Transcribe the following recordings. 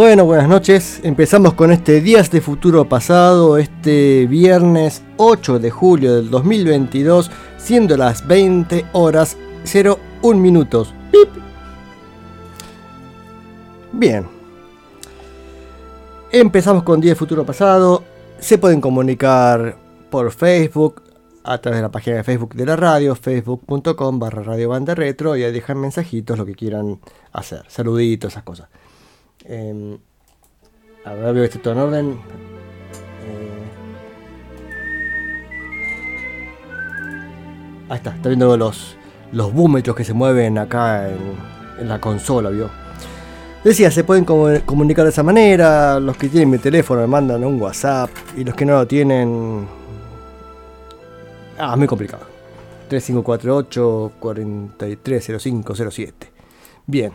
Bueno, buenas noches. Empezamos con este Días de Futuro Pasado, este viernes 8 de julio del 2022, siendo las 20 horas 01 minutos. ¡Pip! Bien. Empezamos con Días de Futuro Pasado. Se pueden comunicar por Facebook, a través de la página de Facebook de la radio, facebook.com barra radio banda retro, y ahí dejan mensajitos, lo que quieran hacer, saluditos, esas cosas. Eh, a ver, veo que está todo en orden. Eh, ahí está, está viendo los, los búmetros que se mueven acá en, la consola, ¿vio? Decía, se pueden comu- comunicar de esa manera. Los que tienen mi teléfono me mandan un WhatsApp. Y los que no lo tienen. Ah, es muy complicado. 3548 430507. Bien.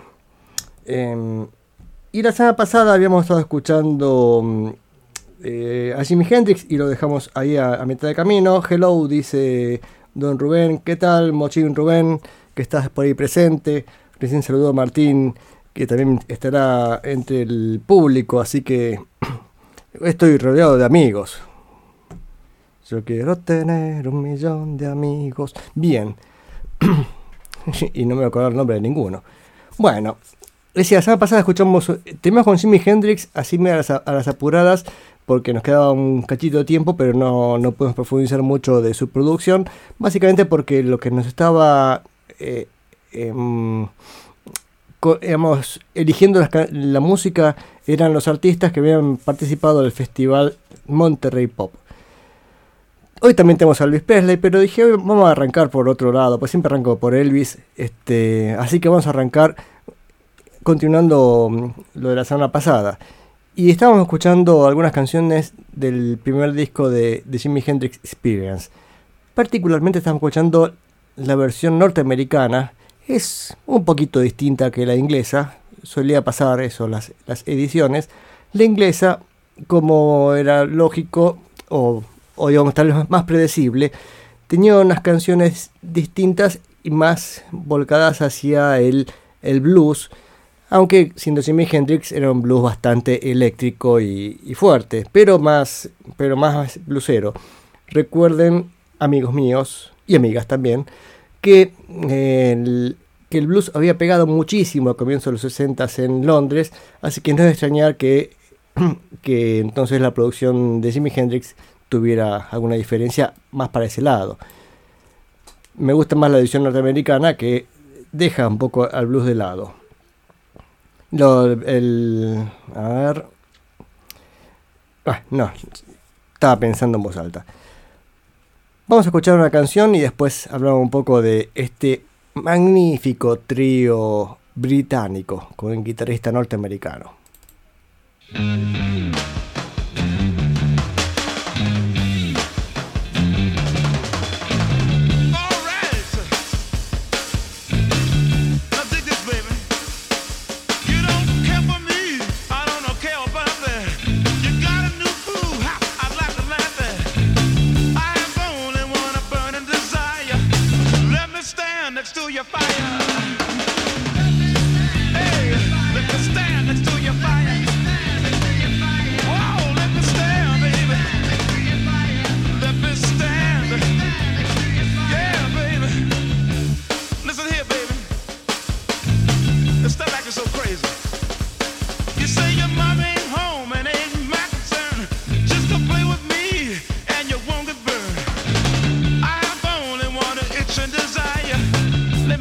Em, y la semana pasada habíamos estado escuchando mm, eh, a Jimi Hendrix y lo dejamos ahí a, a mitad de camino. Hello, dice Don Rubén. ¿Qué tal, Mochín Rubén? Que estás por ahí presente. Recién saludó a Martín, que también estará entre el público, así que estoy rodeado de amigos. Yo quiero tener un millón de amigos. Bien. y no me voy a acordar el nombre de ninguno. Bueno, decía, la semana pasada escuchamos temas con Jimi Hendrix, así a las, a las apuradas, porque nos quedaba un cachito de tiempo, pero no, no podemos profundizar mucho de su producción. Básicamente porque lo que nos estaba. eh, em, eligiendo la música eran los artistas que habían participado del festival Monterrey Pop. Hoy también tenemos a Elvis Presley, pero dije, hoy vamos a arrancar por otro lado, pues siempre arranco por Elvis, este, así que vamos a arrancar continuando mm, lo de la semana pasada. Y estábamos escuchando algunas canciones del primer disco de, de Jimi Hendrix Experience. Particularmente estamos escuchando la versión norteamericana. Es un poquito distinta que la inglesa. Solía pasar eso, las, las ediciones. La inglesa, como era lógico, o, o digamos más predecible, tenía unas canciones distintas y más volcadas hacia el blues. Aunque siendo Jimi Hendrix era un blues bastante eléctrico y, fuerte, pero más, pero. Recuerden, amigos míos y amigas también, que, eh, el, que el blues había pegado muchísimo a comienzos de los 60 en Londres, así que no es extrañar que, que entonces la producción de Jimi Hendrix tuviera alguna diferencia más para ese lado. Me gusta más la edición norteamericana que deja un poco al blues de lado. Lo, el, a ver. Ah, no, estaba pensando en voz alta. Vamos a escuchar una canción y después hablamos un poco de este magnífico trío británico con un guitarrista norteamericano.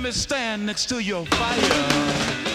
Me stand next to your fire.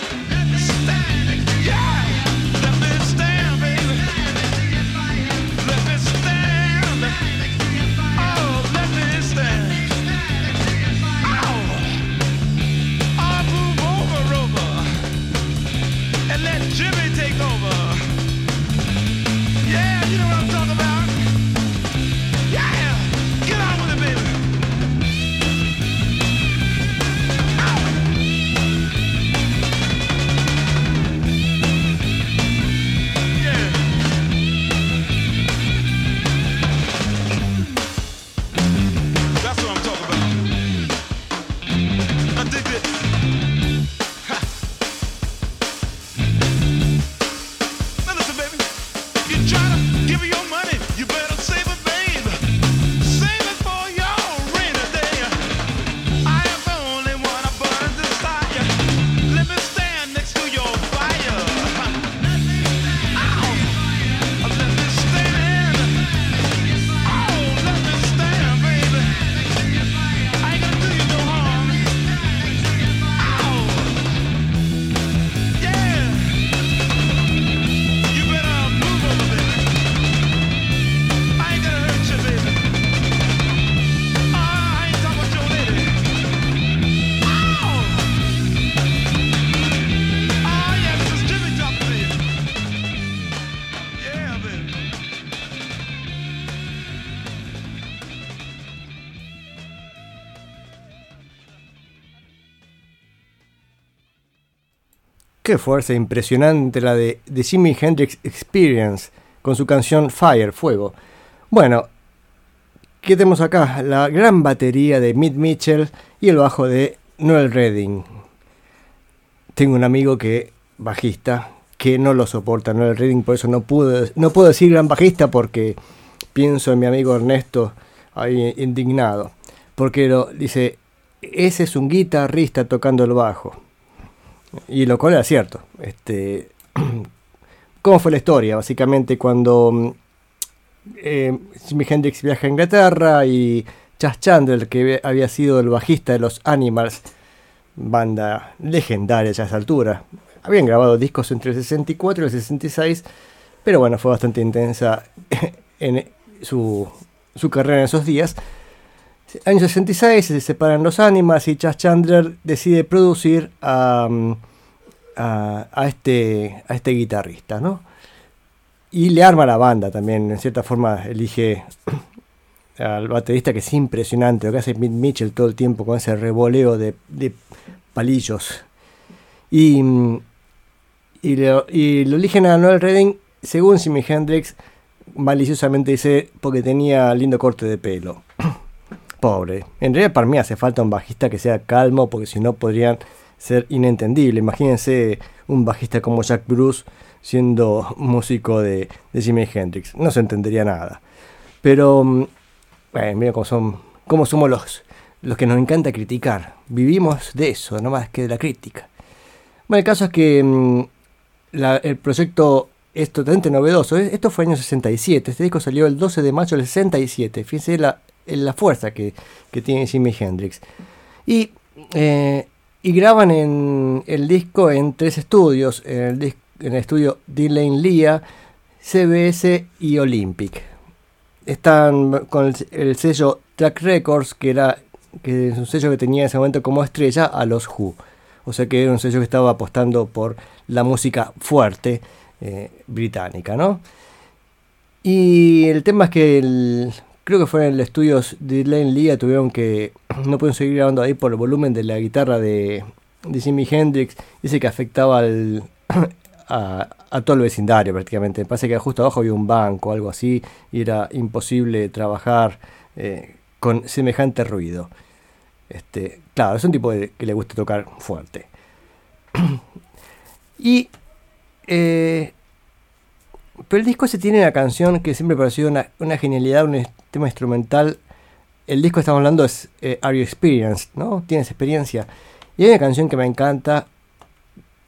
Qué fuerza impresionante la de, de Jimi Hendrix Experience con su canción Fire, Fuego. Bueno, ¿qué tenemos acá? La gran batería de Mick Mitchell y el bajo de Noel Redding. Tengo un amigo que, bajista, que no lo soporta Noel Redding, por eso no, no puedo decir gran bajista porque pienso en mi amigo Ernesto ahí indignado. Porque lo, dice, ese es un guitarrista tocando el bajo. Y lo cual era cierto. Este, ¿Cómo fue la historia? Básicamente cuando eh, Jimi Hendrix viaja a Inglaterra y Chas Chandler, que había sido el bajista de los Animals, banda legendaria ya a esa altura, habían grabado discos entre el 64 y el 66, pero bueno, fue bastante intensa en su, su carrera en esos días. Año 66 se separan los Animals y Chas Chandler decide producir a, a, a este, a este guitarrista, ¿no? Y le arma la banda también, en cierta forma elige al baterista que es impresionante, lo que hace Mick Mitchell todo el tiempo con ese revoleo de, de palillos. Y, y, lo, y eligen a Noel Redding, según Jimi Hendrix, maliciosamente dice, porque tenía lindo corte de pelo. Pobre. En realidad para mí hace falta un bajista que sea calmo, porque si no podrían ser inentendibles. Imagínense un bajista como Jack Bruce siendo músico de, de Jimi Hendrix. No se entendería nada. Pero, bueno, mira cómo, son, cómo somos los, los que nos encanta criticar. Vivimos de eso, no más que de la crítica. Bueno, el caso es que la, el proyecto es totalmente novedoso. Esto fue año 67. Este disco salió el 12 de mayo del 67. Fíjense la, la fuerza que, que, tiene Jimi Hendrix. Y, eh, y graban en el disco en tres estudios. En el estudio Dylan Lea, CBS y Olympic. Están con el, el, sello Track Records, que era que es un sello que tenía en ese momento como estrella a los Who. O sea que era un sello que estaba apostando por la música fuerte eh, británica, ¿no? Y el tema es que el, creo que fue en el estudio de Dylan Lea tuvieron que no pueden seguir grabando ahí por el volumen de la guitarra de, de Jimi Hendrix. Dice que afectaba al, a, todo el vecindario prácticamente. Me parece que justo abajo había un banco o algo así y era imposible trabajar eh, con semejante ruido. Este, claro, es un tipo que le gusta tocar fuerte. y eh, pero el disco ese tiene una canción que siempre me pareció una, genialidad, un tema instrumental. El disco que estamos hablando es eh, Are You Experienced, ¿no? Tienes experiencia. Y hay una canción que me encanta,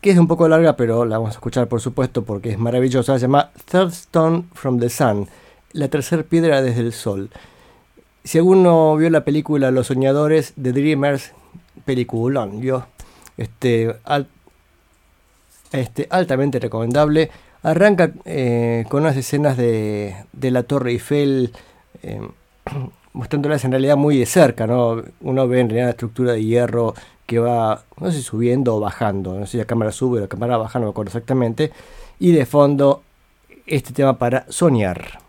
que es un poco larga, pero la vamos a escuchar por supuesto porque es maravillosa. Se llama Third Stone from the Sun, la tercera piedra desde el sol. Si alguno vio la película Los Soñadores de Dreamers, peliculón, vio, este, este, altamente recomendable. Arranca eh, con unas escenas de, de la Torre Eiffel, eh, mostrándolas en realidad muy de cerca, ¿no? Uno ve en realidad la estructura de hierro que va, no sé, subiendo o bajando, no sé si la cámara sube o la cámara baja, no me acuerdo exactamente, y de fondo este tema para soñar.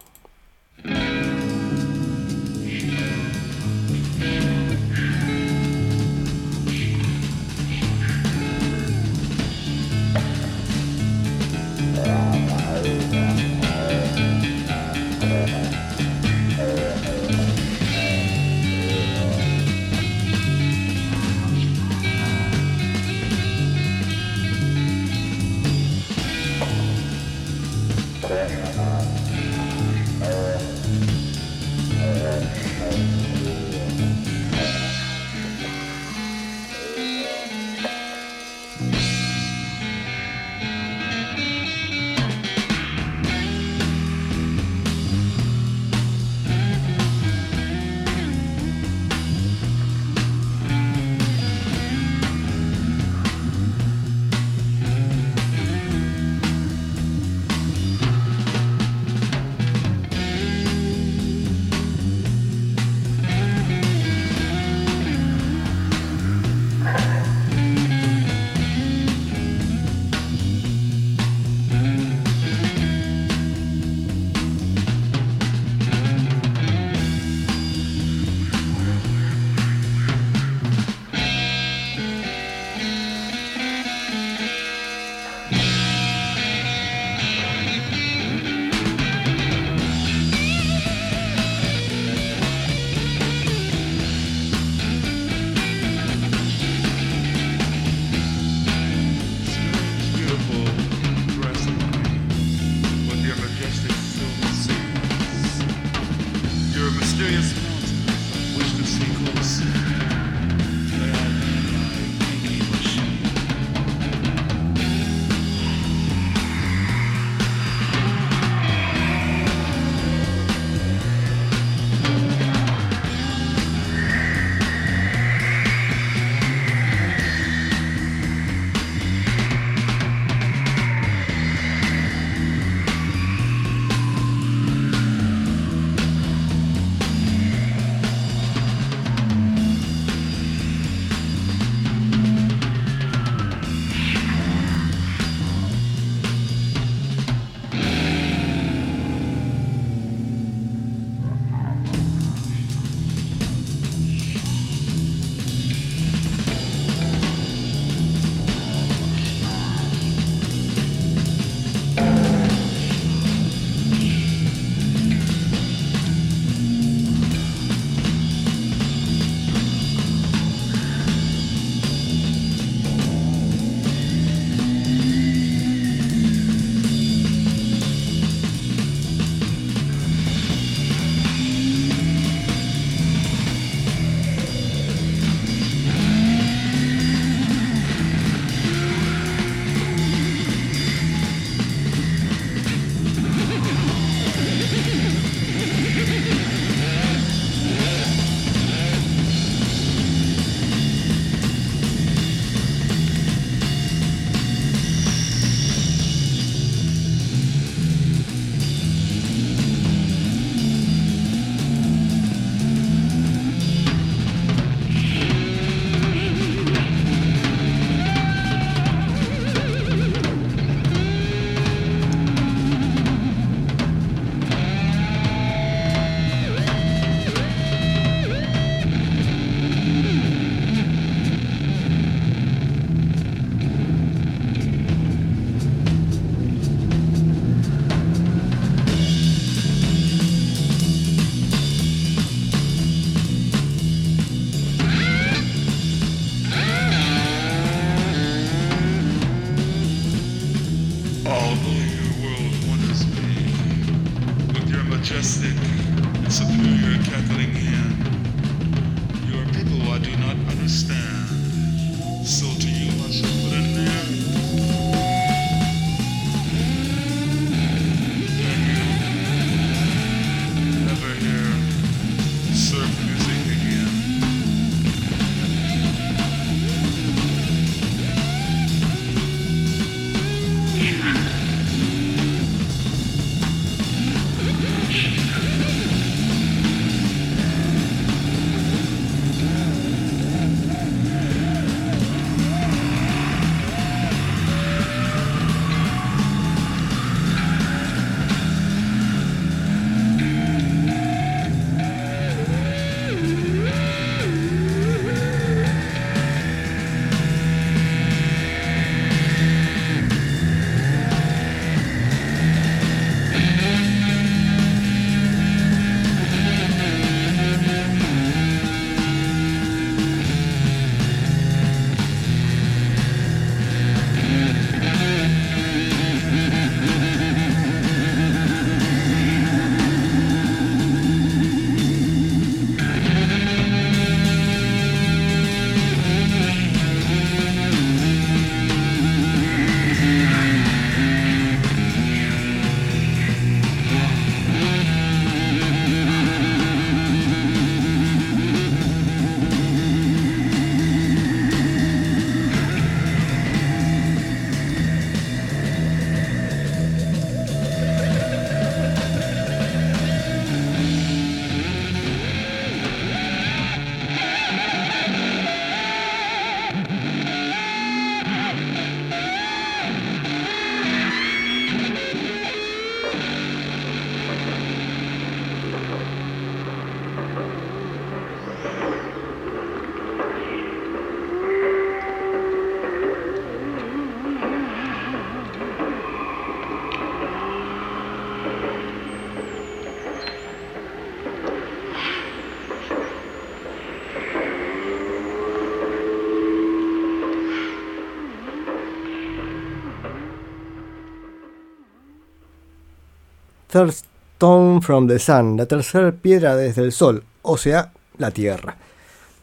Third Stone from the Sun, la tercera piedra desde el Sol, o sea, la Tierra,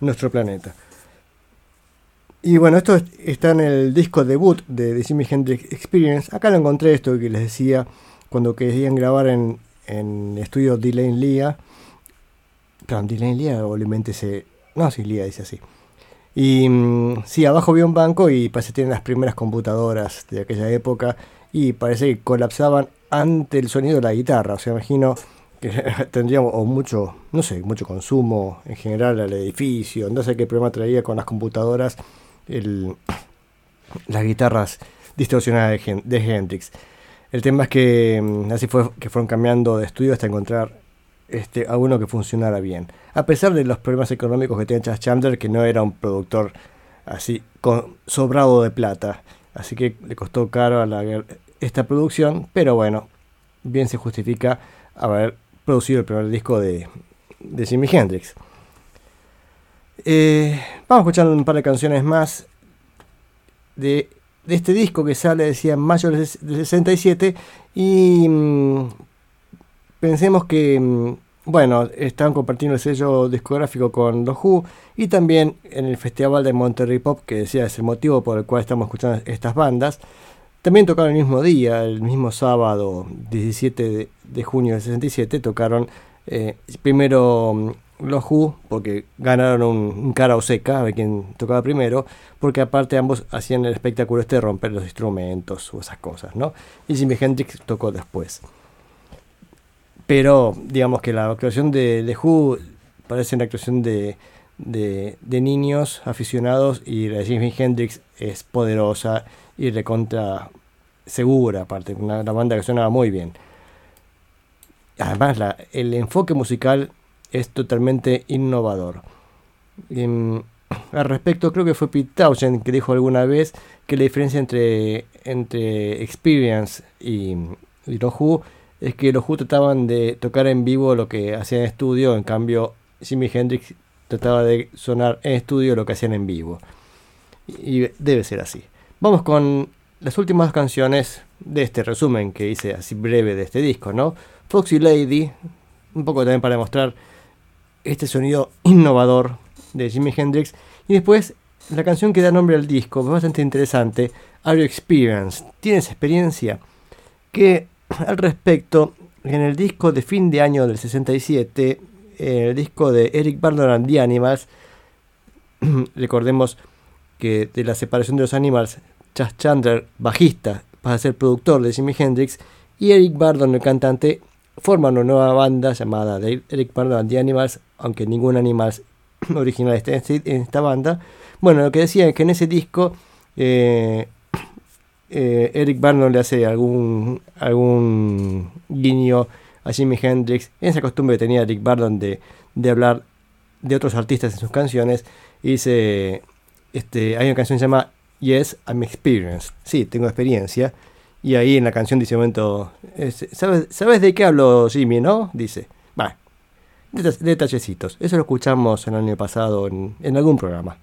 nuestro planeta. Y bueno, esto es- está en el disco debut de The Jimi Hendrix Experience. Acá lo encontré esto que les decía cuando querían grabar en, en estudio Delane Lea. Perdón, Delane Lea obviamente se... No, sí, Lea dice así. Y mm, sí, abajo había un banco y parece que tienen las primeras computadoras de aquella época y parece que colapsaban ante el sonido de la guitarra. O sea, imagino que tendríamos mucho, no sé, mucho consumo en general al edificio. No sé qué problema traía con las computadoras el- las guitarras distorsionadas de, Hen- de Hendrix. El tema es que mm, así fue que fueron cambiando de estudio hasta encontrar este, a uno que funcionara bien. A pesar de los problemas económicos que tenía Chas Chandler, que no era un productor así sobrado de plata. Así que le costó caro a la, esta producción, pero bueno, bien se justifica haber producido el primer disco de, Jimi Hendrix. Eh, vamos a escuchar un par de canciones más de, este disco que sale, decía, en mayo del ses- del 67 y mm, pensemos que, mm, bueno, están compartiendo el sello discográfico con los Who y también en el Festival de Monterrey Pop, que decía es el motivo por el cual estamos escuchando estas bandas. También tocaron el mismo día, el mismo sábado 17 de, de junio del 67, tocaron eh, primero mm, los Who, porque ganaron un, cara o seca, a ver quién tocaba primero, porque aparte ambos hacían el espectáculo este de romper los instrumentos o esas cosas, ¿no? Y Jimi Hendrix tocó después. Pero digamos que la actuación de, de Who parece una actuación de, de, de niños aficionados y la de Jimi Hendrix es poderosa y recontra segura, aparte, una, banda que suena muy bien. Además, el enfoque musical es totalmente innovador. Em, al respecto, creo que fue Pete Townshend que dijo alguna vez que la diferencia entre, entre Experience y, y los Who es que los Who trataban de tocar en vivo lo que hacían en estudio, en cambio Jimi Hendrix trataba de sonar en estudio lo que hacían en vivo. Y debe ser así. Vamos con las últimas canciones de este resumen que hice así breve de este disco, ¿no? Foxy Lady, un poco también para demostrar este sonido innovador de Jimi Hendrix. Y después la canción que da nombre al disco, bastante interesante, Are You Experienced? ¿Tienes experiencia? Que al respecto, en el disco de fin de año del 67, el disco de Eric Burdon and the Animals, recordemos que de la separación de los Animals, Chas Chandler, bajista, pasa a ser productor de Jimi Hendrix, y Eric Burdon, el cantante, forman una nueva banda llamada Eric Burdon and the Animals, aunque ningún Animals original esté en esta banda. Bueno, lo que decía es que en ese disco eh, eh, Eric Burdon le hace algún, algún guiño a Jimi Hendrix, en esa costumbre que tenía Eric Burdon de, de hablar de otros artistas en sus canciones, y dice, este, hay una canción que se llama Yes, I'm Experienced. Sí, tengo experiencia. Y ahí en la canción dice un momento, es- ¿sabes, ¿sabes de qué hablo Jimmy, no? Dice, va, detallecitos. Eso lo escuchamos el año pasado en algún programa.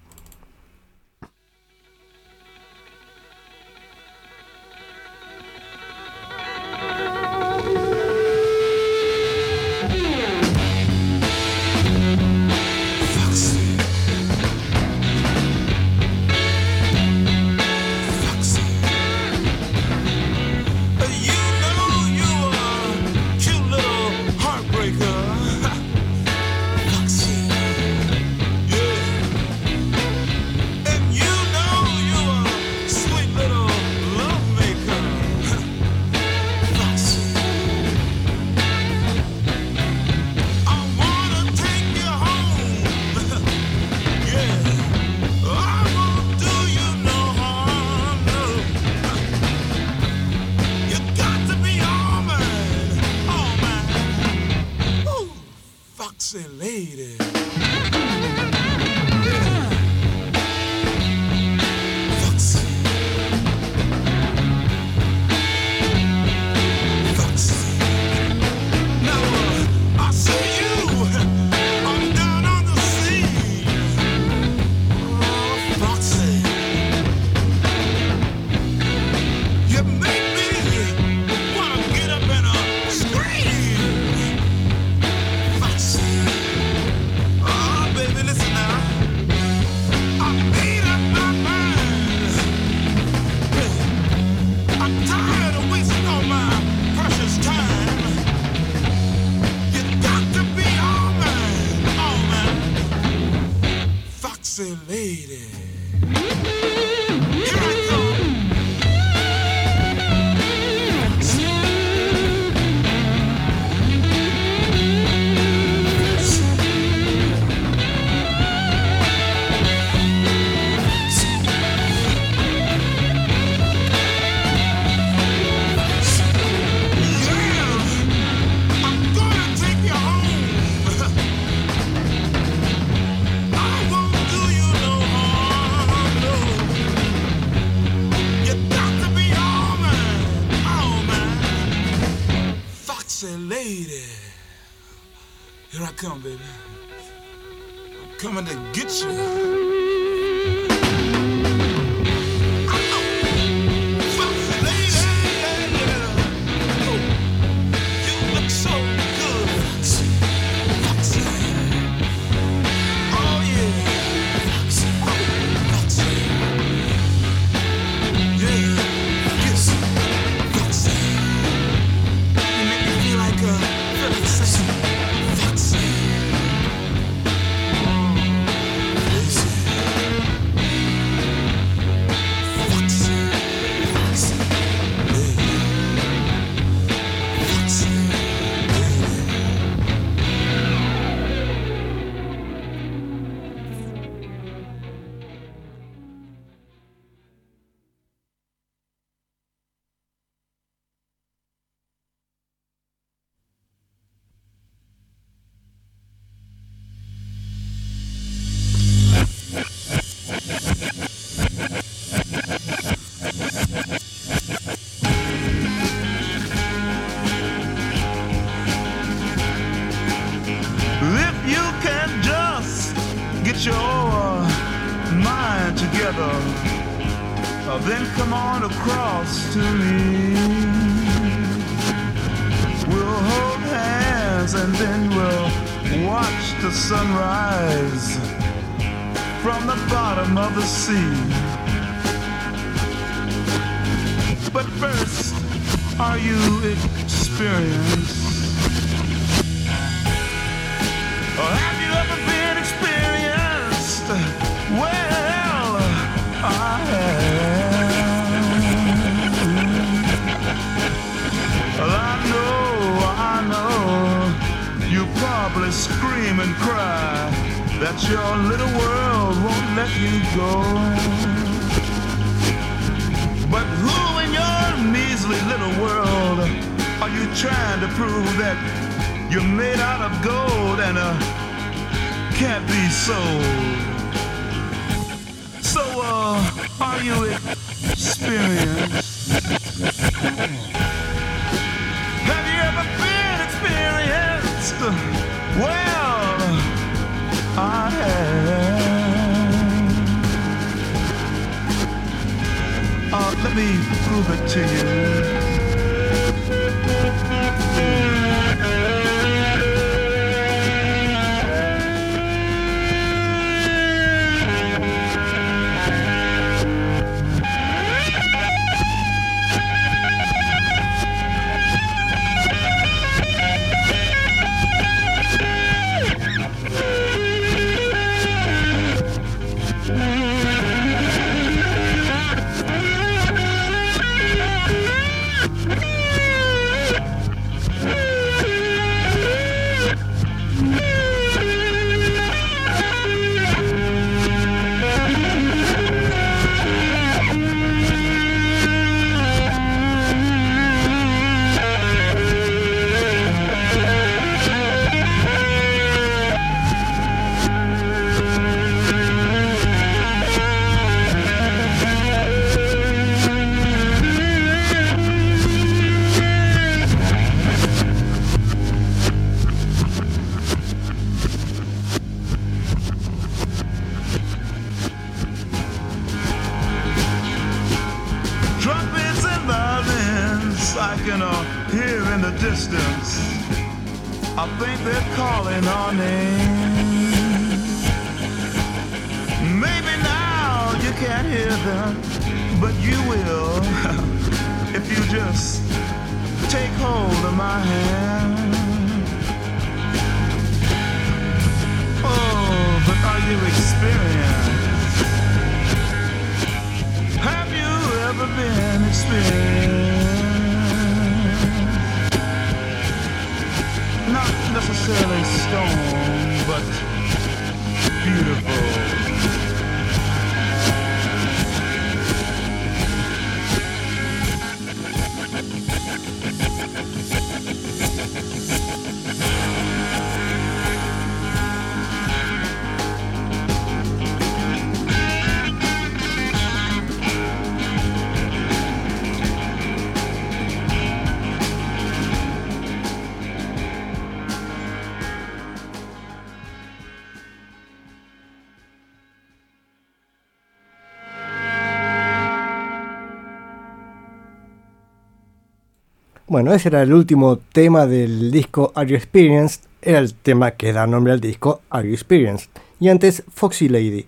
Bueno, ese era el último tema del disco Are You Experienced. Era el tema que da nombre al disco Are You Experienced. Y antes Foxy Lady.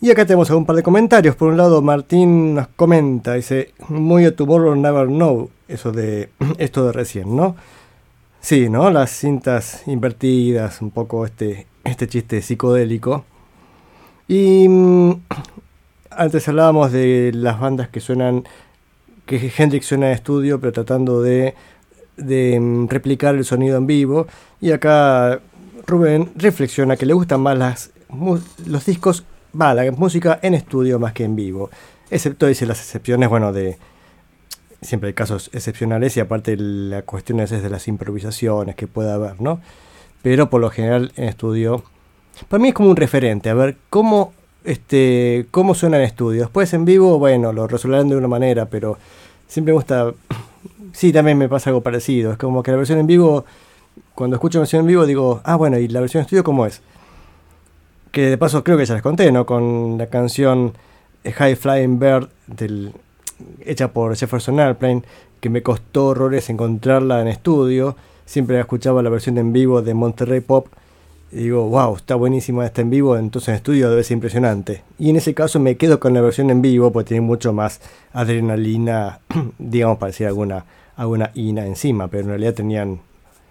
Y acá tenemos un par de comentarios. Por un lado, Martín nos comenta, dice, muy a tomorrow never know. Eso de esto de recién, ¿no? Sí, ¿no? Las cintas invertidas, un poco este, este chiste psicodélico. Y mm, antes hablábamos de las bandas que suenan que Hendrix suena en estudio, pero tratando de, de mm, replicar el sonido en vivo. Y acá Rubén reflexiona que le gustan más las, los discos, va, la música en estudio más que en vivo. Excepto, dice, las excepciones, bueno, de... Siempre hay casos excepcionales y aparte la cuestión es de las improvisaciones que pueda haber, ¿no? Pero por lo general en estudio... Para mí es como un referente, a ver cómo este, cómo suena en estudio. Después en vivo, bueno, lo resolverán de una manera, pero siempre me gusta. Sí, también me pasa algo parecido. Es como que la versión en vivo, cuando escucho la versión en vivo, digo, ah, bueno, ¿y la versión en estudio cómo es? Que de paso creo que ya les conté, ¿no? Con la canción High Flying Bird hecha por Jefferson Airplane, que me costó horrores encontrarla en estudio. Siempre escuchaba la versión en vivo de Monterrey Pop. Y digo, wow, está buenísima esta en vivo, entonces en estudio debe ser impresionante. Y en ese caso me quedo con la versión en vivo, porque tiene mucho más adrenalina, digamos, para decir alguna, alguna ina encima, pero en realidad tenían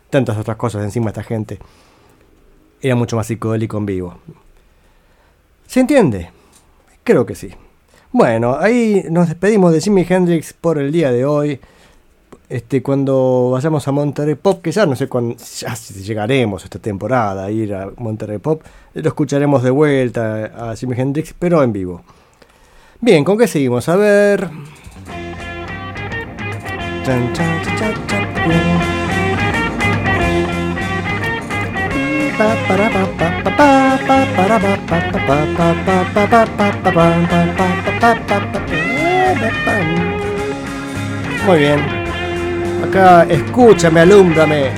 tantas otras cosas encima esta gente. Era mucho más psicodélico en vivo. ¿Se entiende? Creo que sí. Bueno, ahí nos despedimos de Jimi Hendrix por el día de hoy este, cuando vayamos a Monterrey Pop, que ya no sé cuándo, ya llegaremos esta temporada a ir a Monterrey Pop, lo escucharemos de vuelta a Jimi Hendrix, pero en vivo. Bien, ¿con qué seguimos? A ver. Muy bien. Acá, escúchame, alúmbrame.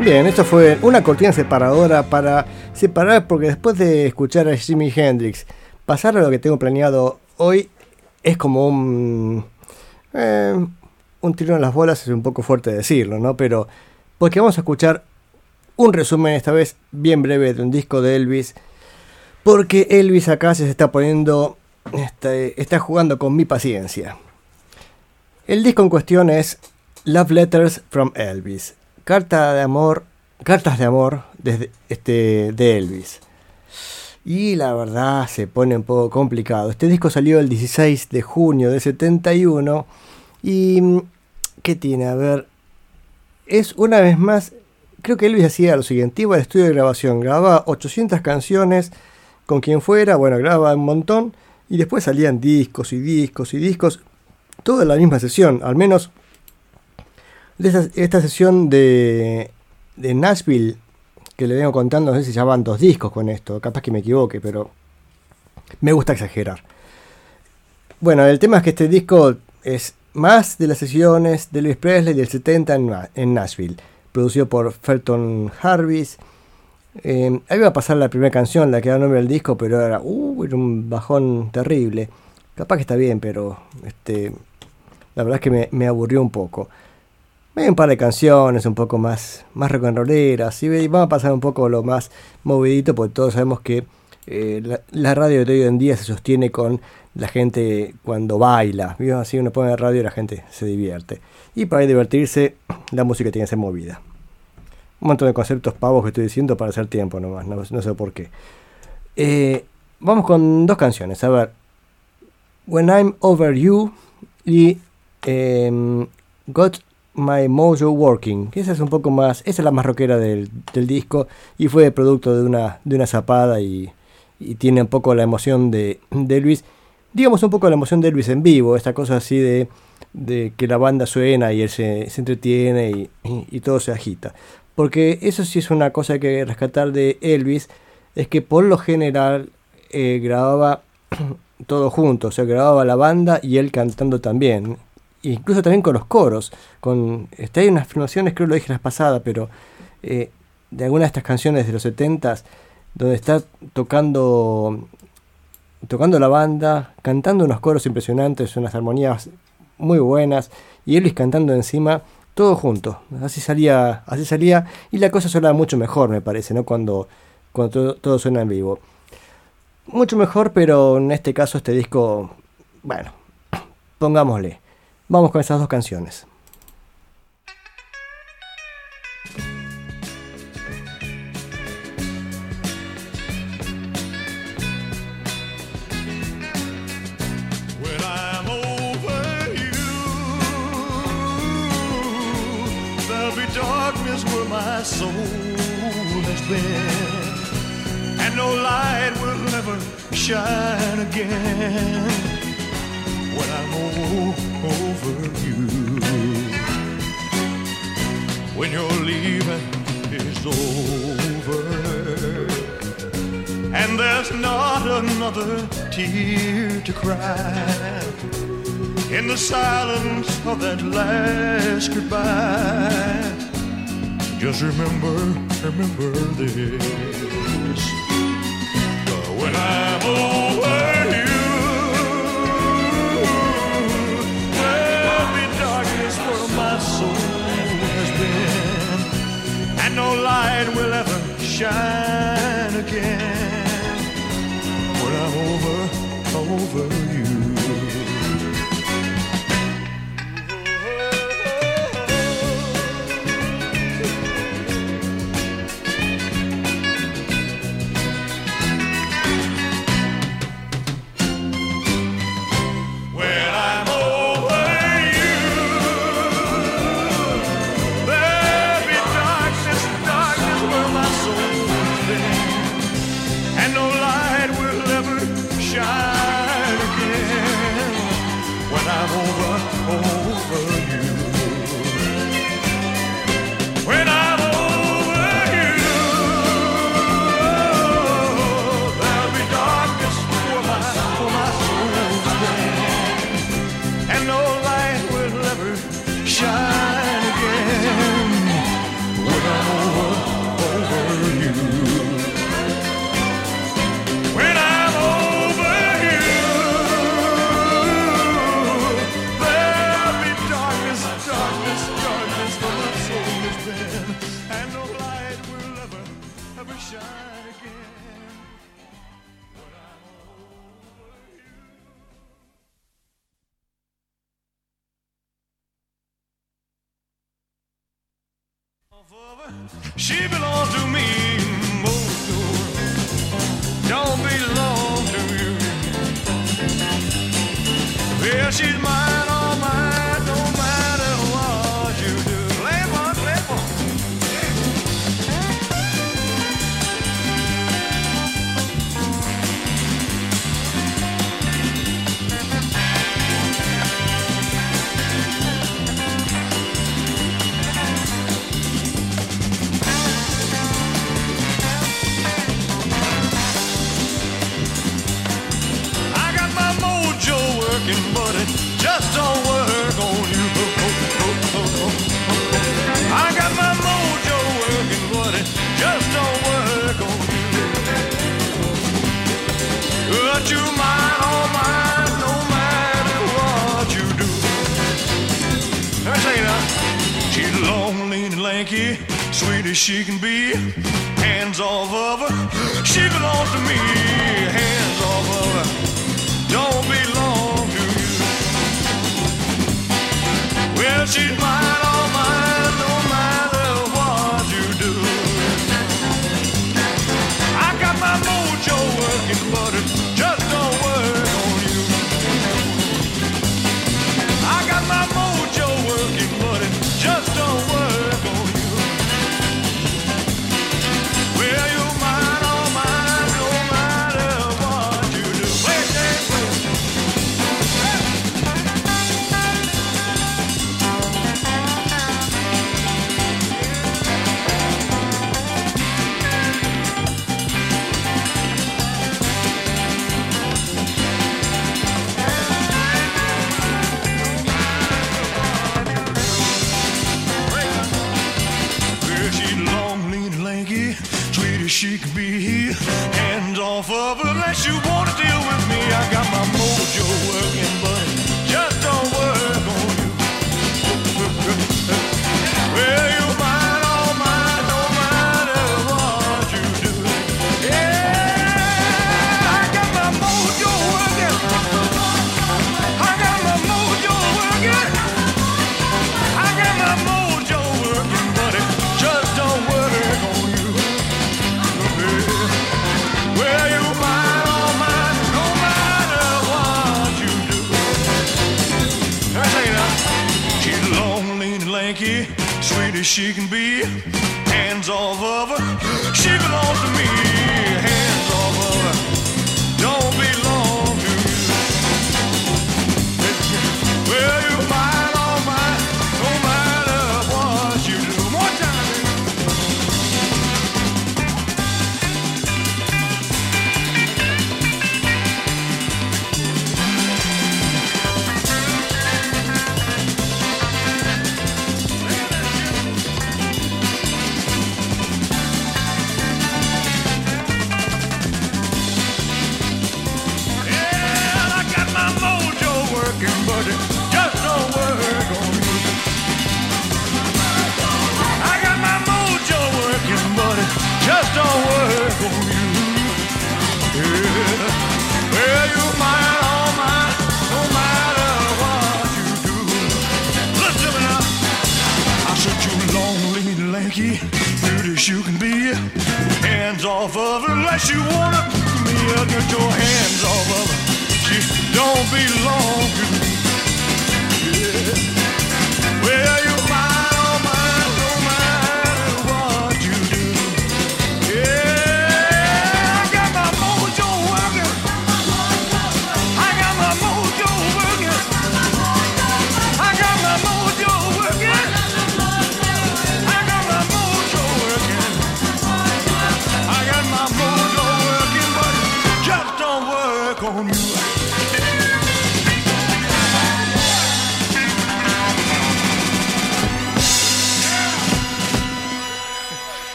Bien, esto fue una cortina separadora para separar, porque después de escuchar a Jimi Hendrix, pasar a lo que tengo planeado hoy es como un. eh, un tiro en las bolas, es un poco fuerte decirlo, ¿no? Pero. Porque vamos a escuchar un resumen, esta vez bien breve, de un disco de Elvis. Porque Elvis acá se está poniendo. este, está jugando con mi paciencia. El disco en cuestión es Love Letters from Elvis. Carta de amor. Cartas de amor este, de Elvis. Y la verdad se pone un poco complicado. Este disco salió el 16 de junio de 71. Y. mm, ¿Qué tiene? A ver. Es una vez más. Creo que Elvis hacía lo siguiente: iba al estudio de grabación, grababa 800 canciones con quien fuera. Bueno, grababa un montón. Y después salían discos y discos y discos. Todo en la misma sesión. Al menos. De esta sesión de, Nashville que le vengo contando, no sé si ya van dos discos con esto, capaz que me equivoque, pero me gusta exagerar. Bueno, el tema es que este disco es más de las sesiones de Elvis Presley del 70 en, en Nashville, producido por Felton Harvis. Eh, ahí va a pasar la primera canción, la que da nombre al disco, pero era, uh, era un bajón terrible. Capaz que está bien, pero este, la verdad es que me, aburrió un poco. Hay un par de canciones un poco más, más rock and rolleras, y vamos a pasar un poco lo más movidito, porque todos sabemos que eh, la, la radio de hoy en día se sostiene con la gente cuando baila. ¿vio? Así uno pone la radio y la gente se divierte. Y para divertirse, la música tiene que ser movida. Un montón de conceptos pavos que estoy diciendo para hacer tiempo nomás, no, no sé por qué. Eh, vamos con dos canciones, a ver. When I'm Over You y em, Got My Mojo Working. Esa es un poco más, esa es la más rockera del, del disco y fue producto de una, de una zapada y, y tiene un poco la emoción de, de Elvis. Digamos un poco la emoción de Elvis en vivo, esta cosa así de, de que la banda suena y él se, se entretiene y, y- y todo se agita. Porque eso sí es una cosa que rescatar de Elvis, es que por lo general eh, grababa todo junto, o sea, grababa la banda y él cantando también. Incluso también con los coros. Con, este, hay unas filmaciones, creo que lo dije la vez pasada, pero eh, de algunas de estas canciones de los 70s, donde está tocando, tocando la banda, cantando unos coros impresionantes, unas armonías muy buenas, y Elvis cantando encima, todo junto. Así salía, así salía, y la cosa suena mucho mejor, me parece, ¿no? Cuando, cuando todo, todo suena en vivo. Mucho mejor, pero en este caso este disco, bueno, pongámosle. Vamos con esas dos canciones. My soul has been, and no light will ever shine again. When I'm over you, when your leaving is over and there's not another tear to cry in the silence of that last goodbye. Just remember, remember this. When I'm over you, there'll be darkness where my soul has been, and no light will ever shine again. When I'm over, over you want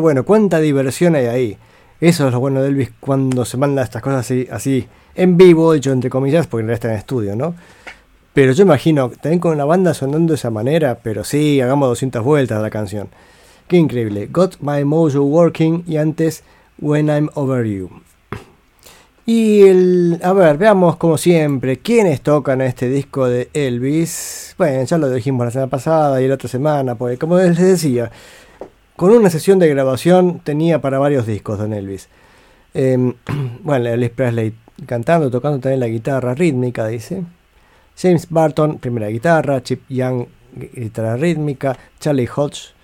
bueno, cuánta diversión hay ahí. Eso es lo bueno de Elvis cuando se manda estas cosas así, así en vivo, dicho entre comillas, porque no está en estudio, ¿no? Pero yo imagino, también con una banda sonando de esa manera, pero sí, hagamos 200 vueltas a la canción. Qué increíble. Got My Mojo Working y antes When I'm Over You. Y el, a ver, veamos como siempre, ¿quiénes tocan este disco de Elvis? Bueno, ya lo dijimos la semana pasada y la otra semana, porque como les decía, con una sesión de grabación tenía para varios discos Don Elvis. Eh, bueno, Elvis Presley cantando, tocando también la guitarra rítmica, dice. James Barton, primera guitarra, Chip Young, guitarra rítmica, Charlie Hodge,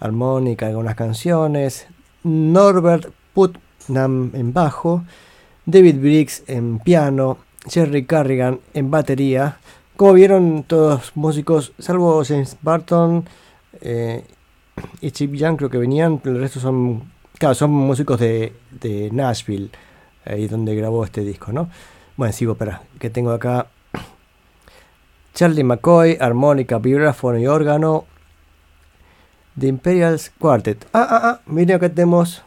armónica, algunas canciones, Norbert Putnam en bajo, David Briggs en piano, Jerry Carrigan en batería. Como vieron, todos músicos, salvo James Barton eh, y Chip Young, creo que venían, el resto son, claro, son músicos de, Nashville, ahí donde grabó este disco, ¿no? Bueno, sigo, espera, que tengo acá Charlie McCoy, armónica, vibráfono y órgano. The Imperials Quartet. Ah, ah, ah, miren acá tenemos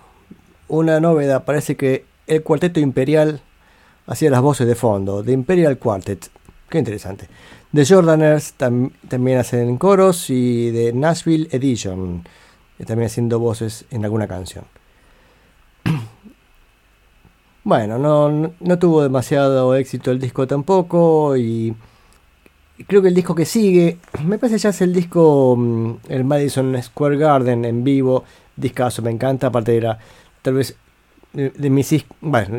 una novedad. Parece que el cuarteto imperial hacía las voces de fondo. The Imperial Quartet. Qué interesante. The Jordaners tam- también hacen coros y de Nashville Edition. eh, También haciendo voces en alguna canción. Bueno, no, no- tuvo demasiado éxito el disco tampoco y creo que el disco que sigue, me parece ya es el disco, mm, el Madison Square Garden en vivo, discazo, me encanta, aparte era tal vez de, de mis,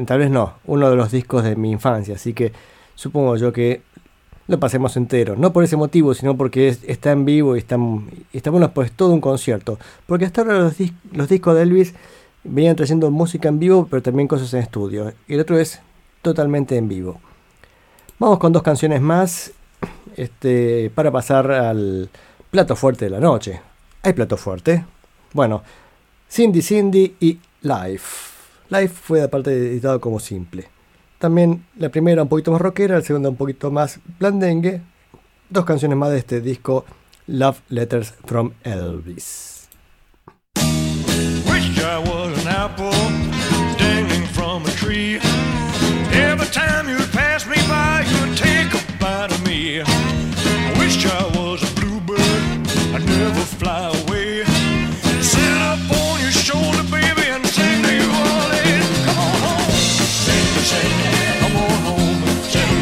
tal vez no, uno de los discos de mi infancia, así que supongo yo que lo pasemos entero, no por ese motivo, sino porque es- está en vivo y está, bueno, pues todo un concierto, porque hasta ahora los discos de Elvis venían trayendo música en vivo, pero también cosas en estudio, y el otro es totalmente en vivo. Vamos con dos canciones más este, para pasar al plato fuerte de la noche. ¿Hay plato fuerte? Bueno, Cindy Cindy y Life. Life fue aparte editado como simple. También la primera un poquito más rockera, la segunda un poquito más blandengue. Dos canciones más de este disco Love Letters from Elvis.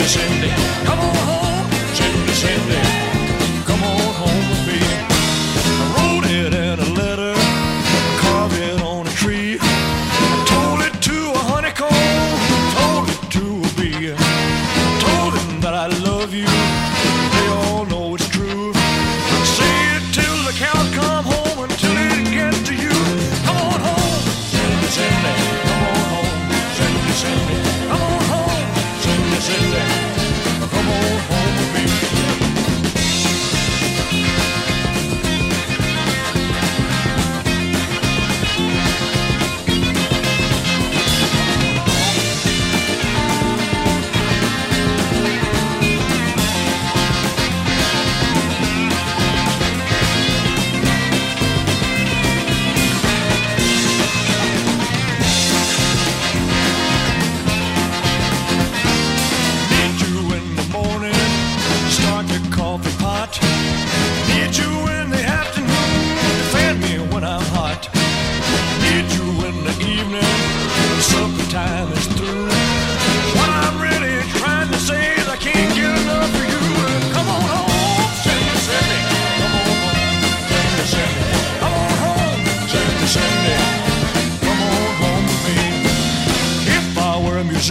Cindy,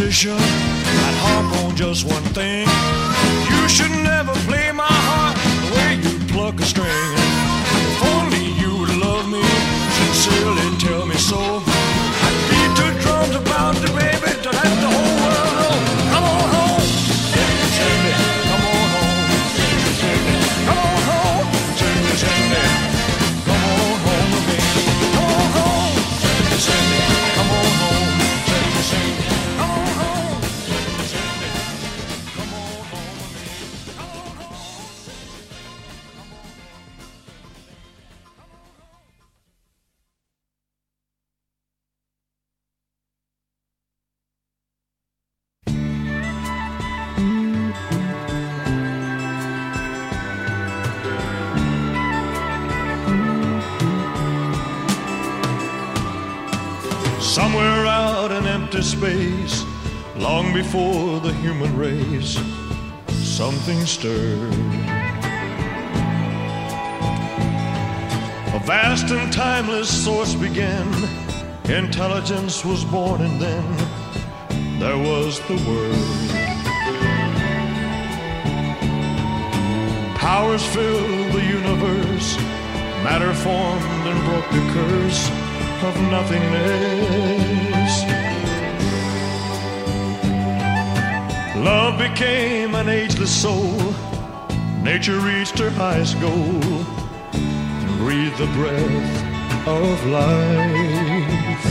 musician, I'd harp on just one thing. Space, long before the human race, something stirred. A vast and timeless source began. Intelligence was born, and then there was the Word. Powers filled the universe, matter formed and broke the curse of nothingness. Love became an ageless soul. Nature reached her highest goal and breathed the breath of life.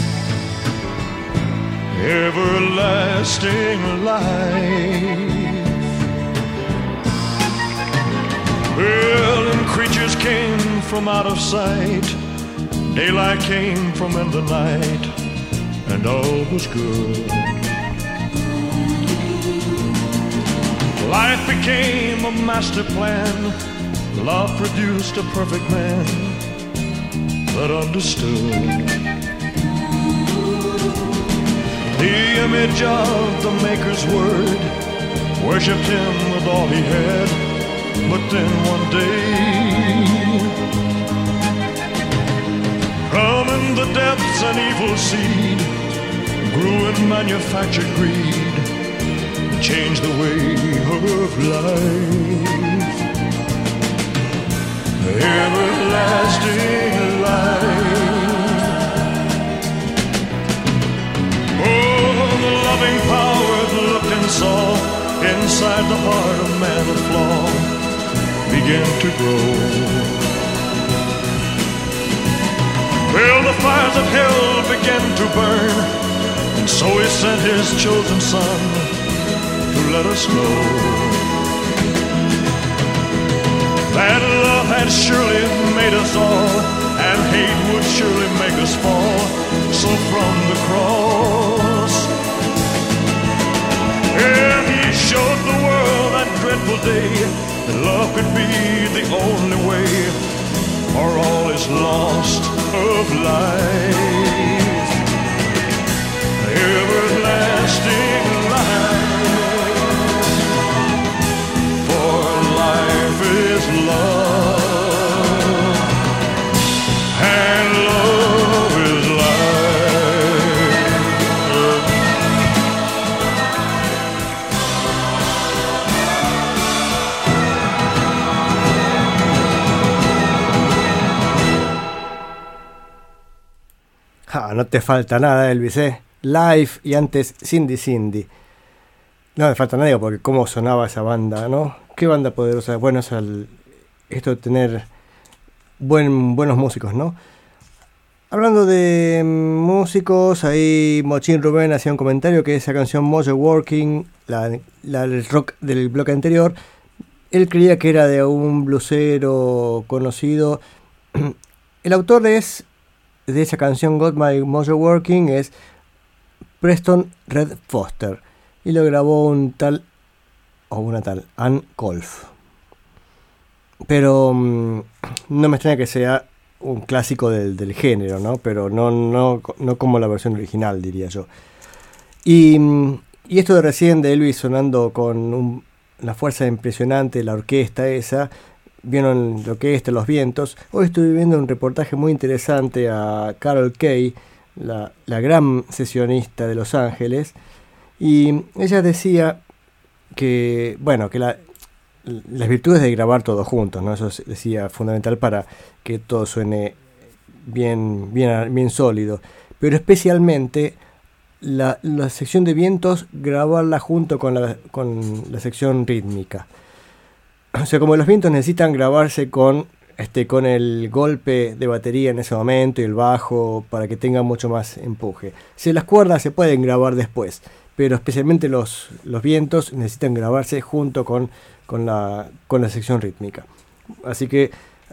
Everlasting life. Well, and creatures came from out of sight. Daylight came from in the night, and all was good. Life became a master plan. Love produced a perfect man that understood. The image of the Maker's word worshipped him with all he had. But then one day, from in the depths an evil seed grew and manufactured greed, changed the way of life. Everlasting life. Oh, the loving power that looked and saw inside the heart of man a flaw began to grow. Well, the fires of hell began to burn, and so he sent his chosen son let us know that love had surely made us all, and hate would surely make us fall. So from the cross, yeah, he showed the world that dreadful day that love could be the only way, or all is lost of life. Everlasting life, no te falta nada, Elvis, ¿eh? Live y antes Cindy Cindy. No me falta nada, porque cómo sonaba esa banda, ¿no? Qué banda poderosa. Bueno, es el- esto de tener buen, buenos músicos, ¿no? Hablando de músicos, ahí Mochín Rubén hacía un comentario que esa canción Mojo Working, la, la del rock del bloque anterior, él creía que era de un blusero conocido. El autor de esa canción Got My Mojo Working es Preston Red Foster y lo grabó un tal o una tal Ann Kolf. Pero mm, no me extraña que sea un clásico del, del género, ¿no? Pero no, no, no como la versión original, diría yo. Y, mm, y esto de recién de Elvis sonando con un- una fuerza impresionante, la orquesta esa, vieron lo que es los vientos, hoy estuve viendo un reportaje muy interesante a Carol Kay, la, la gran sesionista de Los Ángeles, y ella decía que, bueno, que la, las virtudes de grabar todos juntos, ¿no? Eso es- decía fundamental para que todo suene bien, bien, bien sólido. Pero especialmente la, la sección de vientos, grabarla junto con la, con la sección rítmica. O sea, como los vientos necesitan grabarse con, este, con el golpe de batería en ese momento y el bajo para que tenga mucho más empuje. Si las cuerdas se pueden grabar después, pero especialmente los, los vientos necesitan grabarse junto con, con, la, con la sección rítmica. Así que,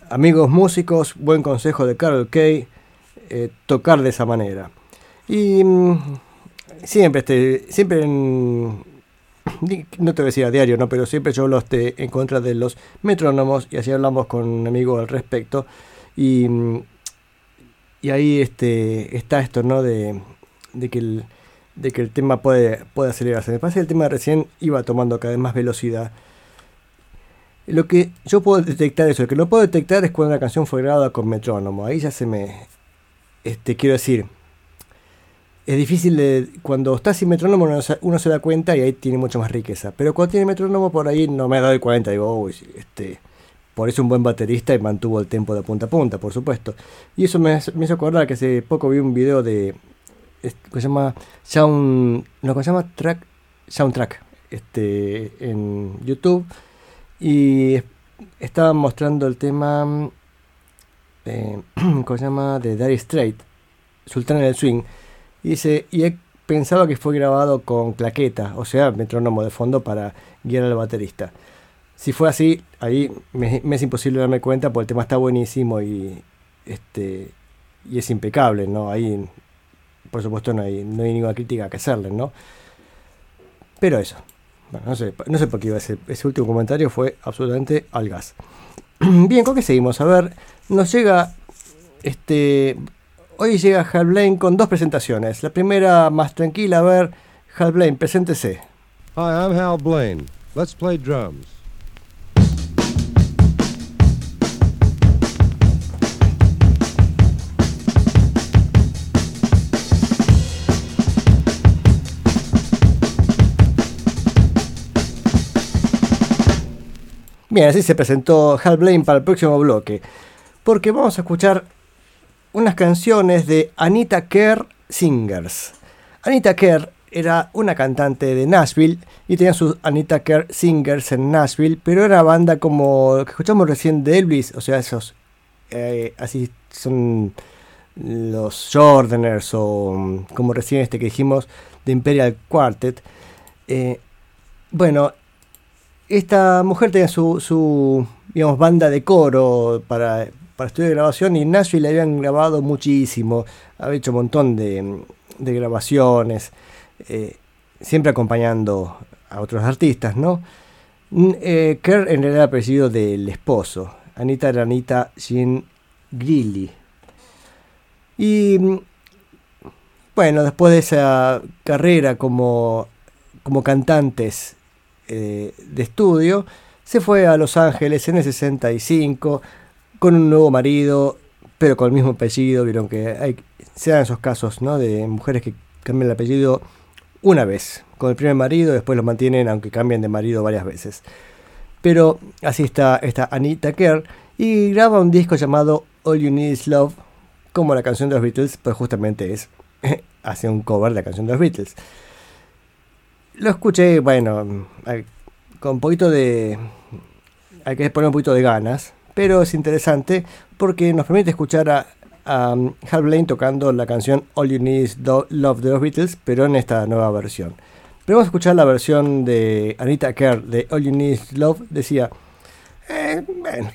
amigos músicos, buen consejo de Carol Kay, eh, tocar de esa manera. Y mm, siempre, este, siempre en, no te voy a a diario, ¿no? pero siempre yo hablo este, en contra de los metrónomos y así hablamos con un amigo al respecto. Y, mm, y ahí este, está esto. De, de que el, de que el tema puede, puede acelerarse. Me parece el tema recién iba tomando cada vez más velocidad. Lo que yo puedo detectar eso, lo que no puedo detectar es cuando una canción fue grabada con metrónomo. Ahí ya se me. Este, quiero decir. Es difícil de. Cuando está sin metrónomo uno se, uno se da cuenta y ahí tiene mucho más riqueza. Pero cuando tiene metrónomo por ahí no me he dado cuenta. Digo, uy, este. Por eso un buen baterista y mantuvo el tempo de punta a punta, por supuesto. Y eso me, me hizo acordar que hace poco vi un video de. Que se llama. Sound. No, que se llama track. Soundtrack. Este. En YouTube. Y es- estaban mostrando el tema. Eh, ¿Cómo se llama? De Dire Straight. Sultana del Swing. Y dice. Y he pensado que fue grabado con claqueta. O sea, metrónomo de fondo para guiar al baterista. Si fue así, ahí me, me es imposible darme cuenta porque el tema está buenísimo y este y es impecable, ¿no? Ahí, por supuesto, no hay, no hay ninguna crítica que hacerle, ¿no? Pero eso. Bueno, no sé, no sé por qué iba ese, ese último comentario, fue absolutamente al gas. Bien, ¿con qué seguimos? A ver, nos llega este. Hoy llega Hal Blaine con dos presentaciones. La primera más tranquila, a ver, Hal Blaine, preséntese. Hi, I'm Hal Blaine. Let's play drums. Bien, así se presentó Hal Blaine para el próximo bloque. Porque vamos a escuchar unas canciones de Anita Kerr Singers. Anita Kerr era una cantante de Nashville y tenía sus Anita Kerr Singers en Nashville, pero era banda como lo que escuchamos recién de Elvis, o sea, esos eh, así son los Jordaners o mm, como recién este que dijimos de Imperial Quartet. Eh, bueno, esta mujer tenía su, digamos, banda de coro para, para estudio de grabación y en Nashville le habían grabado muchísimo, había hecho un montón de, grabaciones, eh, siempre acompañando a otros artistas, ¿no? Eh, Kerr en realidad era apellido del esposo, Anita era Anita Jean Grilly. Y mm, bueno, después de esa carrera como, como cantantes eh, de estudio, se fue a Los Ángeles en el 65 con un nuevo marido, pero con el mismo apellido. Vieron que hay, se dan esos casos ¿no? de mujeres que cambian el apellido una vez con el primer marido, después lo mantienen aunque cambien de marido varias veces. Pero así está esta Anita Kerr y graba un disco llamado All You Need Is Love, como la canción de los Beatles, pues justamente es hace un cover de la canción de los Beatles. Lo escuché, bueno, con un poquito de... Hay que poner un poquito de ganas, pero es interesante porque nos permite escuchar a, a um, Hal Blaine tocando la canción All You Need Is Love de los Beatles, pero en esta nueva versión. Pero vamos a escuchar la versión de Anita Kerr de All You Need Is Love. Decía, eh, bueno,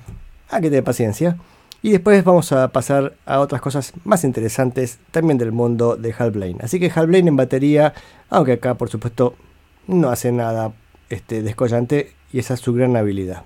hay que tener paciencia. Y después vamos a pasar a otras cosas más interesantes también del mundo de Hal Blaine. Así que Hal Blaine en batería, aunque acá por supuesto no hace nada este, descollante y esa es su gran habilidad.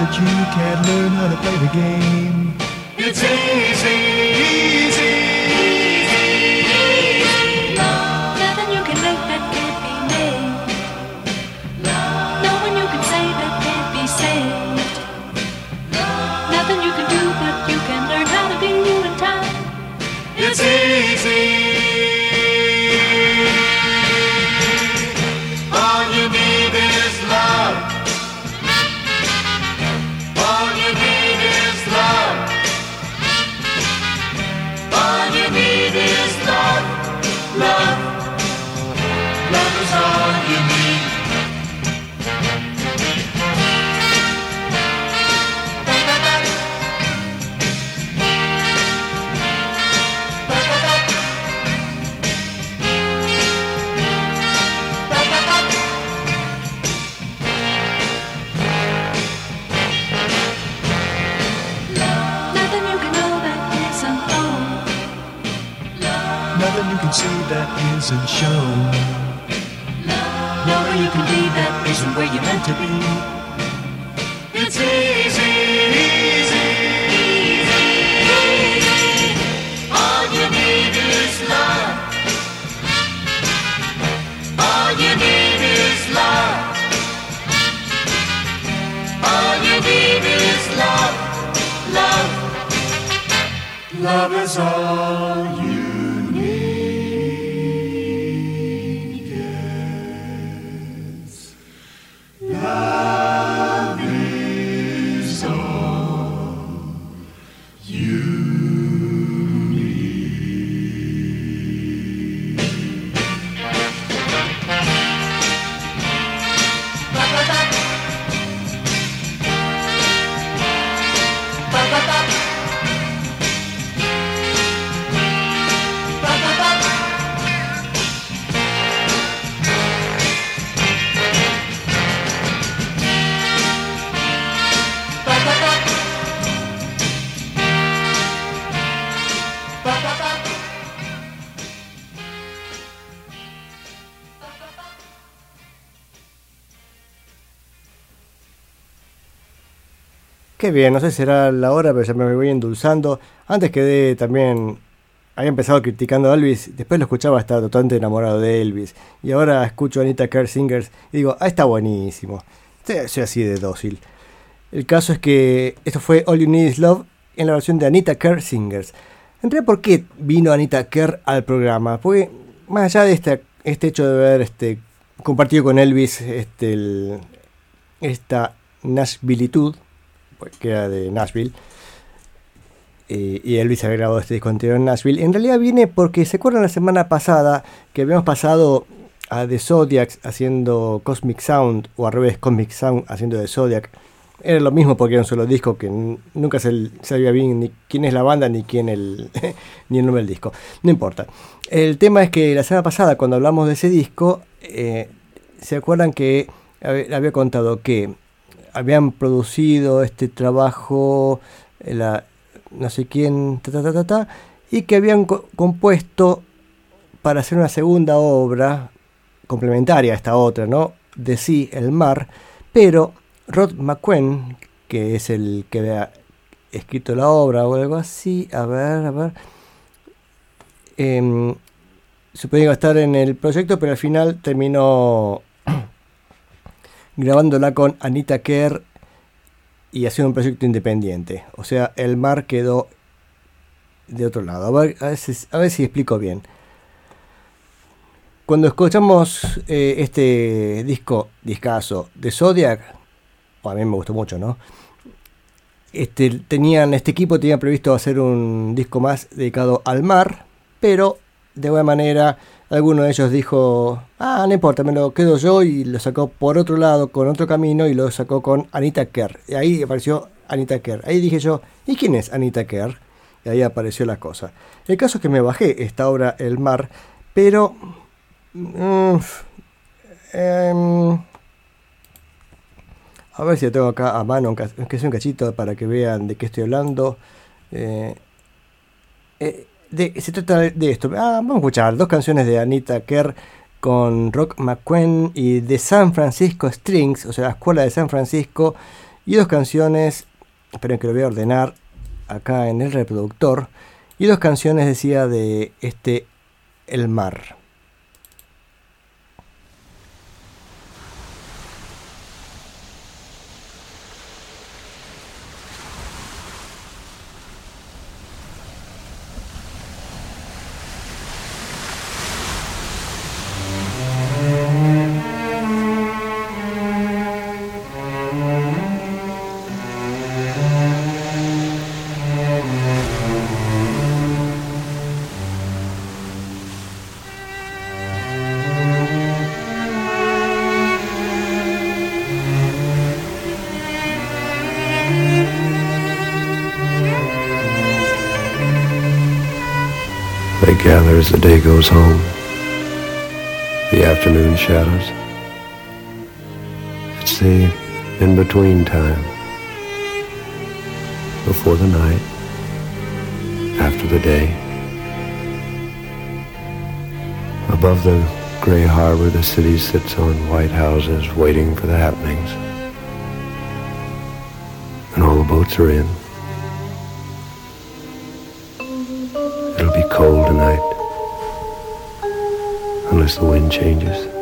That you can't learn how to play the game. It's easy, easy, that isn't shown. Nowhere you can be that isn't where you're meant to be. It's easy, easy, easy. All you need is love. All you need is love. All you need is love, love. Love is all you Love Qué bien, no sé si será la hora, pero ya me voy endulzando. Antes quedé también. Había empezado criticando a Elvis, después lo escuchaba, estaba totalmente enamorado de Elvis. Y ahora escucho a Anita Kerr Singers y digo, ah, está buenísimo. Soy así de dócil. El caso es que esto fue All You Need Is Love en la versión de Anita Kerr Singers. En realidad, ¿por qué vino Anita Kerr al programa? Porque más allá de este, este hecho de haber este, compartido con Elvis este, el- esta Nashvilletud, pues, que era de Nashville, eh, y Elvis había grabado este disco anterior en Nashville, en realidad viene porque se acuerdan la semana pasada que habíamos pasado a The Zodiacs haciendo Cosmic Sound, o al revés, Cosmic Sound haciendo The Zodiac. Era lo mismo porque era un solo disco que nunca se sabía bien ni quién es la banda ni quién el ni el nombre del disco. No importa. El tema es que la semana pasada cuando hablamos de ese disco, eh, se acuerdan que hab- había contado que habían producido este trabajo eh, la, no sé quién y que habían co- compuesto para hacer una segunda obra complementaria a esta otra, ¿no? De sí, el mar, pero Rod McQueen, que es el que había escrito la obra o algo así, a ver, a ver, em, suponía que estar en el proyecto, pero al final terminó grabándola con Anita Kerr y haciendo un proyecto independiente. O sea, el mar quedó de otro lado. A ver, a ver si, explico bien. Cuando escuchamos eh, este disco, discazo de Zodiac, a mí me gustó mucho, ¿no? Este, tenían, este equipo tenía previsto hacer un disco más dedicado al mar, pero de alguna manera alguno de ellos dijo, ah, no importa, me lo quedo yo y lo sacó por otro lado, con otro camino y lo sacó con Anita Kerr. Y ahí apareció Anita Kerr. Ahí dije yo, ¿y quién es Anita Kerr? Y ahí apareció la cosa. El caso es que me bajé esta obra El Mar, pero... mm, em, a ver si lo tengo acá a mano, aunque sea un cachito para que vean de qué estoy hablando. Eh, eh, se trata de esto. Ah, vamos a escuchar dos canciones de Anita Kerr con Rock McQueen y de San Francisco Strings, o sea, la escuela de San Francisco, y dos canciones, esperen que lo voy a ordenar acá en el reproductor, y dos canciones, decía, de este El Mar. Gather as the day goes home, the afternoon shadows. It's the in between time, before the night, after the day. Above the gray harbor, the city sits on white houses waiting for the happenings. And all the boats are in. Unless the wind changes.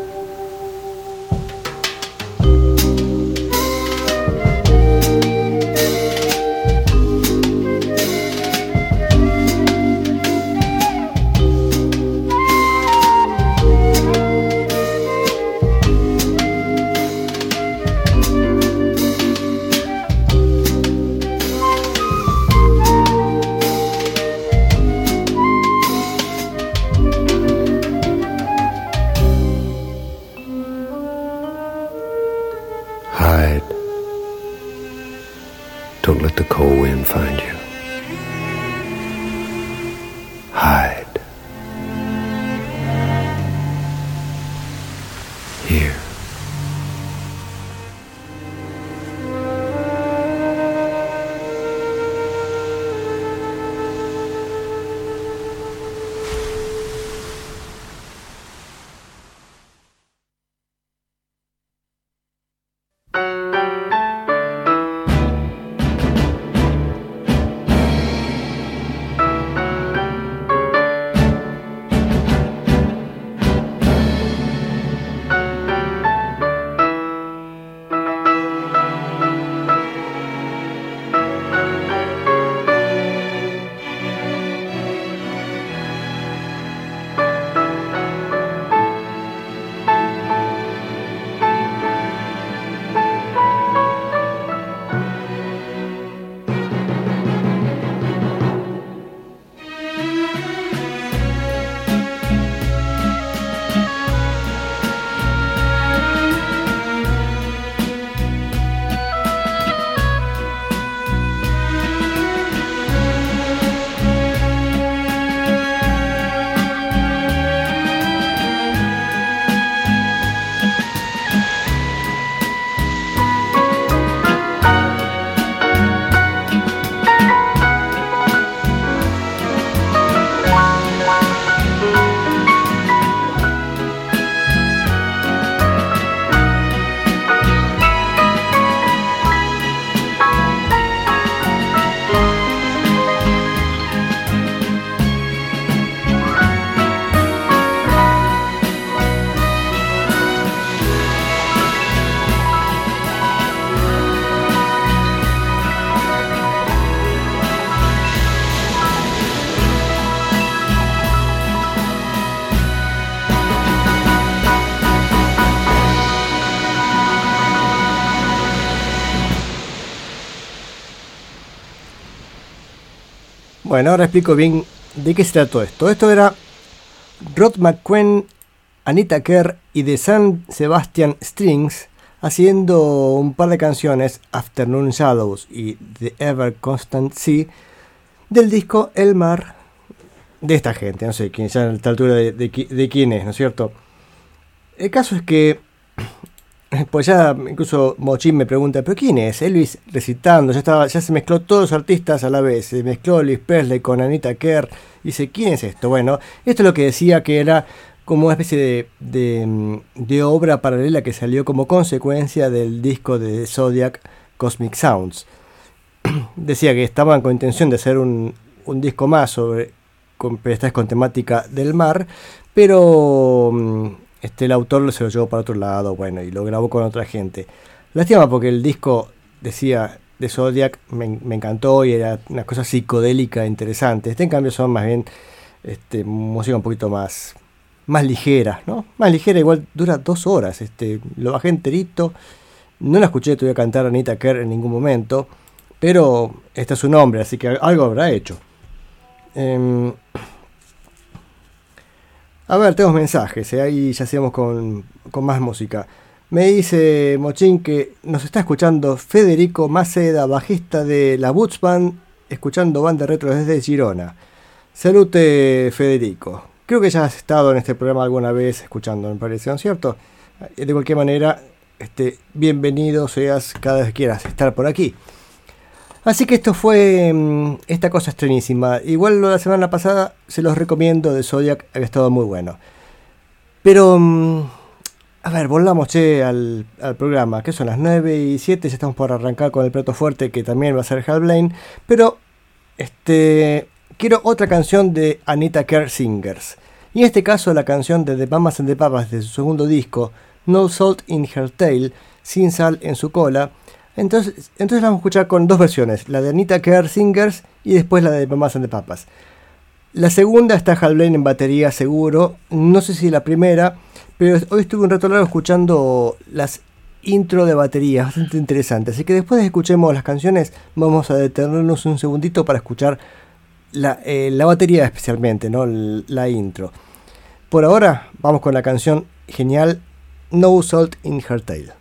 Bueno, ahora explico bien de qué se trató esto. Esto era Rod McQueen, Anita Kerr y The San Sebastian Strings haciendo un par de canciones, Afternoon Shadows y The Ever Constant Sea, del disco El Mar de esta gente. No sé quién ya a esta altura de, de qui- de quién es, ¿no es cierto? El caso es que Pues ya incluso Mochín me pregunta, ¿pero quién es? Elvis recitando, ya estaba, ya se mezcló todos los artistas a la vez, se mezcló Elvis Presley con Anita Kerr, dice, ¿quién es esto? Bueno, esto es lo que decía que era como una especie de, mm, obra paralela que salió como consecuencia del disco de Zodiac Cosmic Sounds. Decía que estaban con intención de hacer un, disco más sobre con, con temática del mar, pero mm, este, el autor se lo llevó para otro lado, bueno, y lo grabó con otra gente. Lástima porque el disco decía de Zodiac me, me encantó y era una cosa psicodélica interesante. Este en cambio son más bien este, música un poquito más, más ligera, ¿no? Más ligera, igual dura dos horas. Este, lo bajé enterito. No la escuché todavía cantar a Anita Kerr en ningún momento. Pero este es su nombre, así que algo habrá hecho. Em, a ver, tenemos mensajes, ¿eh? ahí ya sigamos con, con más música. Me dice Mochín que nos está escuchando Federico Maceda, bajista de la Boots Band, escuchando banda retro desde Girona. Salute Federico. Creo que ya has estado en este programa alguna vez escuchando, me parece, ¿no es cierto? De cualquier manera, este, bienvenido seas cada vez que quieras estar por aquí. Así que esto fue mm, esta cosa extrañísima. Igual lo de la semana pasada se los recomiendo de Zodiac, había estado muy bueno. Pero, mm, a ver, volvamos al, programa, que son las 9 y 7, ya estamos por arrancar con el plato fuerte que también va a ser Hal Blaine. Pero, este, quiero otra canción de Anita Kerr Singers. Y en este caso la canción de The Mamas and the Papas de su segundo disco, No Salt in Her Tail, sin sal en su cola. Entonces, vamos a escuchar con dos versiones, la de Anita Singers y después la de Mamas and the Papas. La segunda está Hal Blaine en batería seguro, no sé si la primera, pero hoy estuve un rato largo escuchando las intro de batería, bastante interesante. Así que después de escuchemos las canciones, vamos a detenernos un segundito para escuchar la, eh, la batería especialmente, ¿no? La intro. Por ahora, vamos con la canción genial No Salt in Her Tail.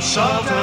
Salt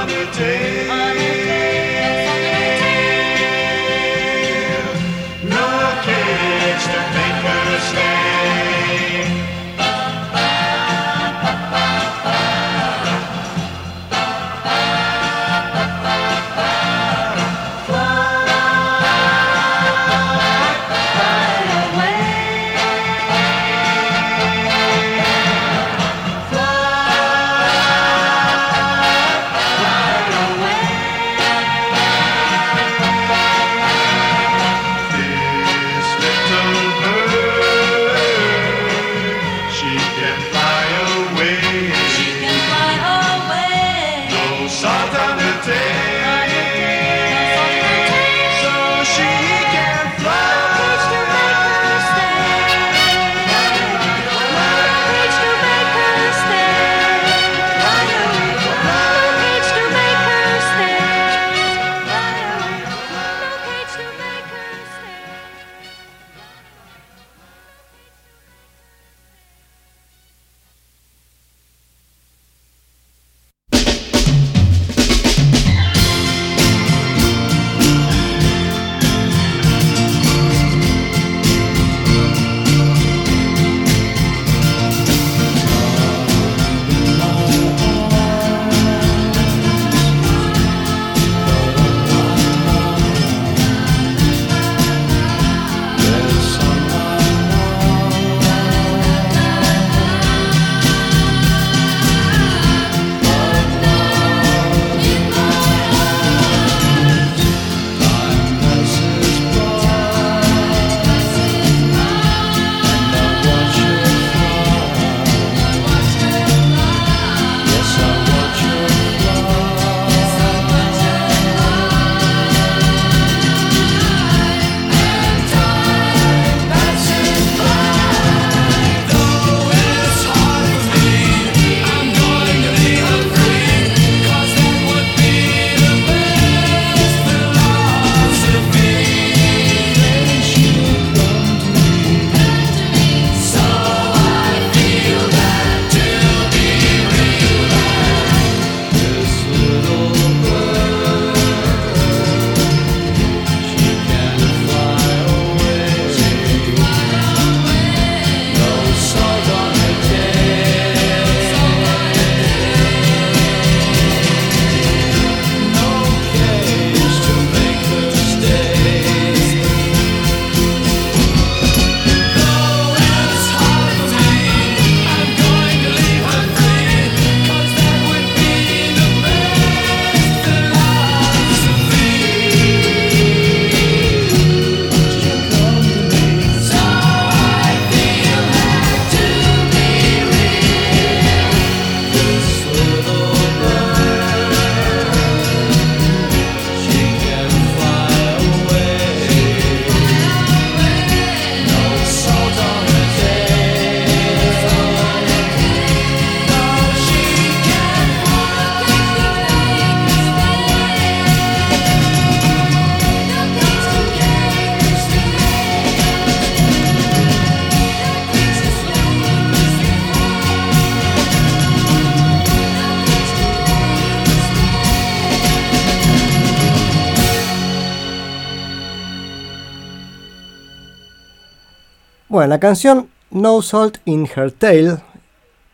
Bueno, la canción No Salt in Her Tail,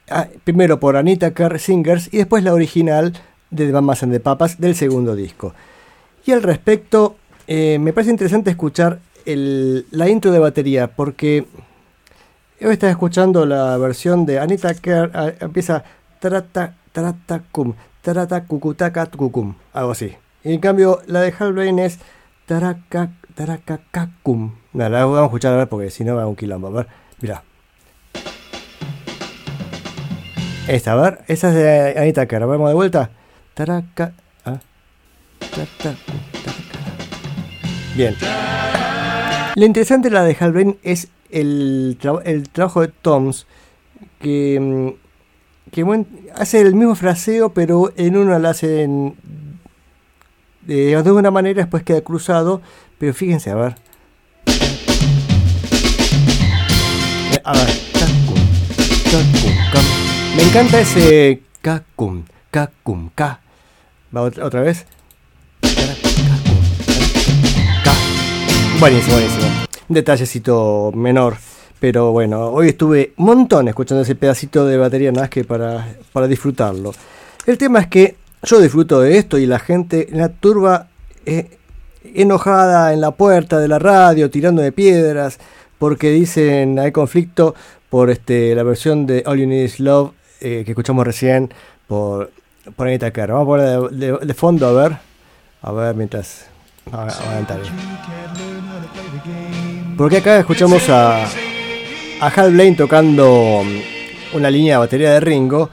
ah, primero por Anita Kerr Singers y después la original de The Mamas and the Papas del segundo disco. Y al respecto, eh, me parece interesante escuchar el- la intro de batería porque hoy estaba escuchando la versión de Anita Kerr, ah, empieza tarata, tarata, cum, tarata, cucutaca, cucum, algo así. Y en cambio, la de Hal Blaine es taraca, taracacacum. No, la vamos a escuchar a ver porque si no va a un quilombo. A ver, mira. Esta, a ver, esa es de Anita Kerr. Vamos de vuelta. Taraca, ah, taraca. Bien. Lo interesante de la de Hal Blaine es el, tra- el trabajo de Toms, que, mm, hace el mismo fraseo, pero en uno lo hace de, de una manera, después queda cruzado, pero fíjense, a ver. A cacum, cacum. Me encanta ese cacum, cacum, ca. Va otra, vez. Buenísimo, buenísimo. Un detallecito menor. Pero bueno, hoy estuve un montón escuchando ese pedacito de batería nada más que para, para disfrutarlo. El tema es que yo disfruto de esto y la gente en la turba eh, enojada en la puerta de la radio, tirando de piedras, porque dicen hay conflicto por este, la versión de All You Need Is Love eh, que escuchamos recién por, Anita Kerr. Vamos a poner de, fondo a ver. A ver mientras. A. Porque acá escuchamos a, a Hal Blaine tocando mm, una línea de batería de Ringo.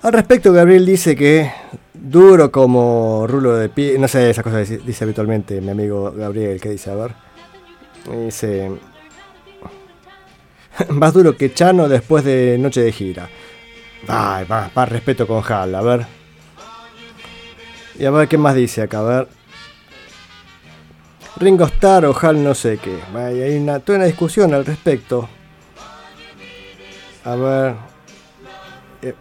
Al respecto, Gabriel dice que duro como rulo de pie, no sé, esas cosas dice, dice habitualmente mi amigo Gabriel, que dice, a ver. Dice, más duro que Chano después de noche de gira. Ay, va, va, respeto con Hal, a ver. Y a ver qué más dice acá, a ver. Ringo Starr o Hal no sé qué. Hay una, toda una discusión al respecto. A ver. Eh,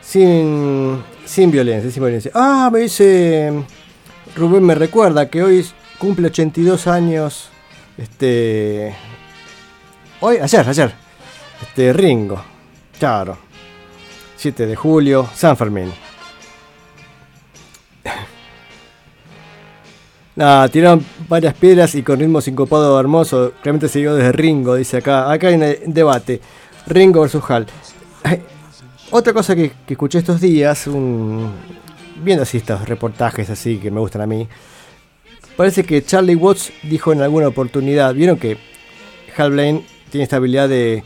sin, sin violencia, sin violencia. Ah, me dice Rubén me recuerda que hoy cumple 82 años. Este. Hoy, ayer, ayer. Este, Ringo. Claro. 7 de julio, San Fermín. Nada, tiraron varias piedras y con ritmo sincopado hermoso. Realmente dio desde Ringo, dice acá. Acá hay un eh, debate. Ringo versus Hal. Otra cosa que, que escuché estos días, un- viendo así estos reportajes así que me gustan a mí, parece que Charlie Watts dijo en alguna oportunidad, vieron que Hal Blaine tiene esta habilidad de,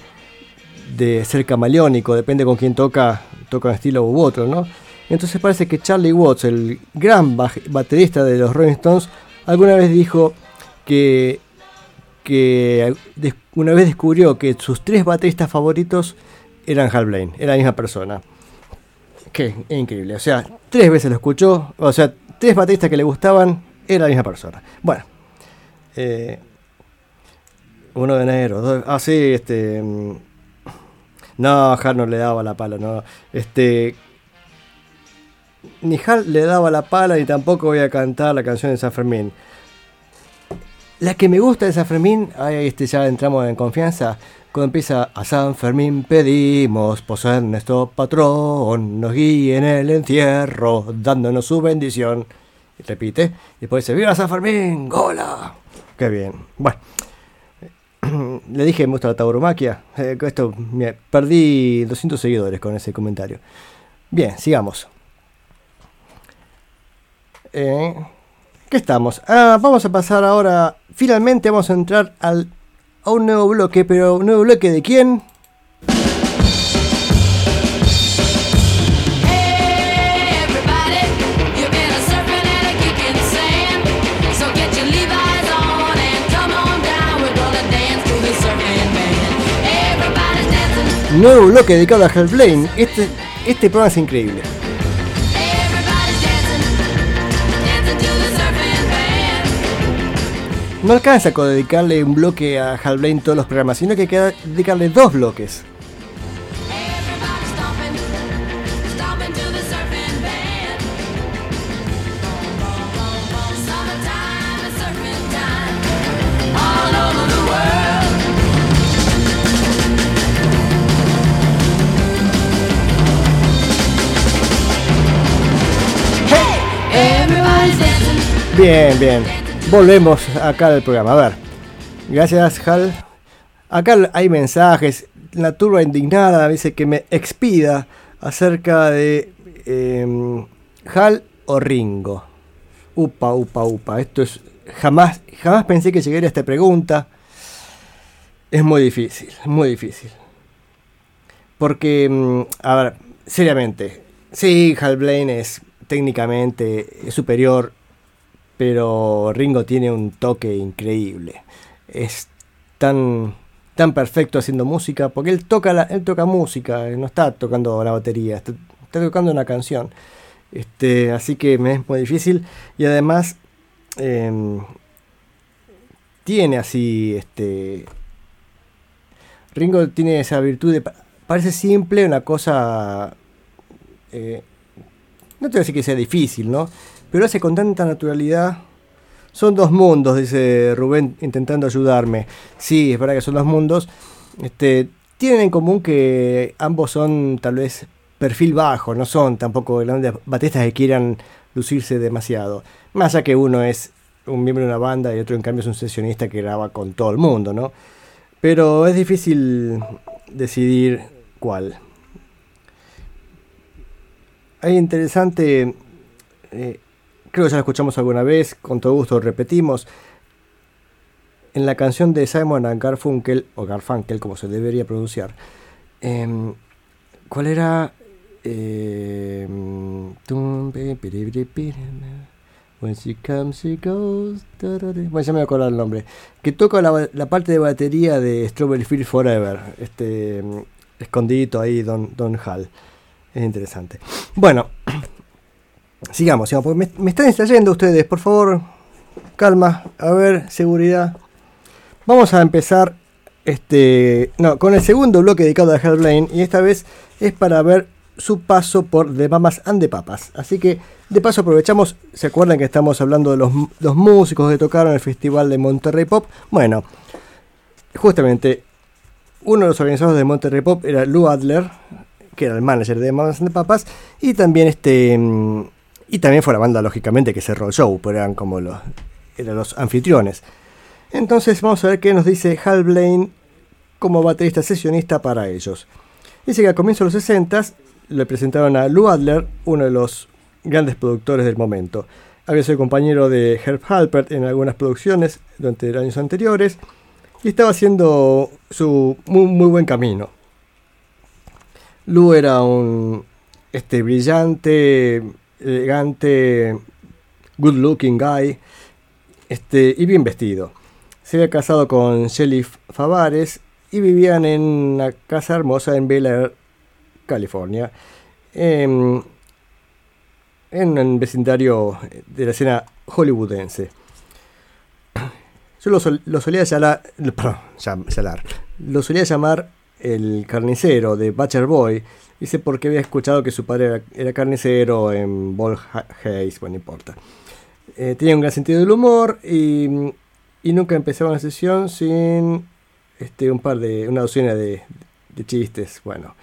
de ser camaleónico, depende con quién toca, toca un estilo u otro, ¿no? Entonces parece que Charlie Watts, el gran baterista de los Rolling Stones, alguna vez dijo que, que una vez descubrió que sus tres bateristas favoritos eran Hal Blaine, era la misma persona. Que increíble, o sea, tres veces lo escuchó, o sea, tres bateristas que le gustaban, era la misma persona. Bueno, eh, uno de enero, ah, sí, este. mm, No, Hal no le daba la pala, no. Este. Ni Hal le daba la pala, ni tampoco voy a cantar la canción de San Fermín. La que me gusta de San Fermín, ahí este, ya entramos en confianza. Cuando empieza a San Fermín pedimos, por nuestro patrón, nos guíe en el encierro, dándonos su bendición. Y repite, y después dice, ¡Viva San Fermín! ¡Gola! ¡Qué bien! Bueno, le dije me gusta la tauromaquia. Eh, esto, perdí 200 seguidores con ese comentario. Bien, sigamos. Eh, ¿Qué estamos? Ah, vamos a pasar ahora. Finalmente vamos a entrar al, a un nuevo bloque, pero ¿un nuevo bloque de quién? Nuevo bloque dedicado a Hal Blaine. Este, este programa es increíble. No alcanza con dedicarle un bloque a Hal Blaine todos los programas, sino que hay que dedicarle dos bloques. Bien, bien. Volvemos acá al programa. A ver. Gracias, Hal. Acá hay mensajes. La turba indignada dice que me expida acerca de em, Hal o Ringo. Upa, upa, upa. Esto es. Jamás, jamás pensé que llegaría a esta pregunta. Es muy difícil, muy difícil. Porque, mm, a ver, seriamente. Sí, Hal Blaine es técnicamente superior pero Ringo tiene un toque increíble. Es tan, tan perfecto haciendo música, porque él toca, la, él toca música, no está tocando la batería, está, tocando una canción. Este, así que me es muy difícil y además em, tiene así, este, Ringo tiene esa virtud de, pa- parece simple, una cosa, eh, no te voy a decir que sea difícil, ¿no? Pero hace con tanta naturalidad. Son dos mundos, dice Rubén, intentando ayudarme. Sí, es verdad que son dos mundos. Este, tienen en común que ambos son tal vez perfil bajo, no son tampoco grandes bateristas que quieran lucirse demasiado. Más allá que uno es un miembro de una banda y otro en cambio es un sesionista que graba con todo el mundo, ¿no? Pero es difícil decidir cuál. Hay interesante eh, creo que ya lo escuchamos alguna vez, con todo gusto repetimos. En la canción de Simon and Garfunkel, o Garfunkel como se debería pronunciar, em, ¿cuál era? Piri, When she comes, she goes. Bueno, ya me voy a acordar el nombre. Que toca la, la parte de batería de Strawberry Field Forever. Este, em, escondidito ahí, Don, Don Hall. Es interesante. Bueno, Sigamos, sigamos, porque me, me están distrayendo ustedes, por favor, calma, a ver, seguridad. Vamos a empezar este, no, con el segundo bloque dedicado a Hal Blaine y esta vez es para ver su paso por The Mamas and the Papas. Así que de paso aprovechamos, ¿se acuerdan que estamos hablando de los, los músicos que tocaron el Festival de Monterrey Pop? Bueno, justamente uno de los organizadores de Monterrey Pop era Lou Adler, que era el manager de Mamas and the Papas, y también este mm, y también fue la banda, lógicamente, que cerró el show, pero eran como los, eran los anfitriones. Entonces vamos a ver qué nos dice Hal Blaine como baterista sesionista para ellos. Dice que a comienzos de los 60 le presentaron a Lou Adler, uno de los grandes productores del momento. Había sido compañero de Herb Halpert en algunas producciones durante años anteriores y estaba haciendo su muy, muy buen camino. Lou era un este brillante, elegante, good looking guy este, y bien vestido. Se había casado con Shelly Favares y vivían en una casa hermosa en Bel Air, California, em, en un vecindario de la escena hollywoodense. Yo lo, sol- lo solía llamar, perdón, llam- llamar, lo solía llamar el carnicero de Butcher Boy. Dice porque había escuchado que su padre era, carnicero en Hayes, bueno, no importa. Eh, tenía un gran sentido del humor y, nunca empezaba una sesión sin este, un par de, una docena de, chistes. Bueno,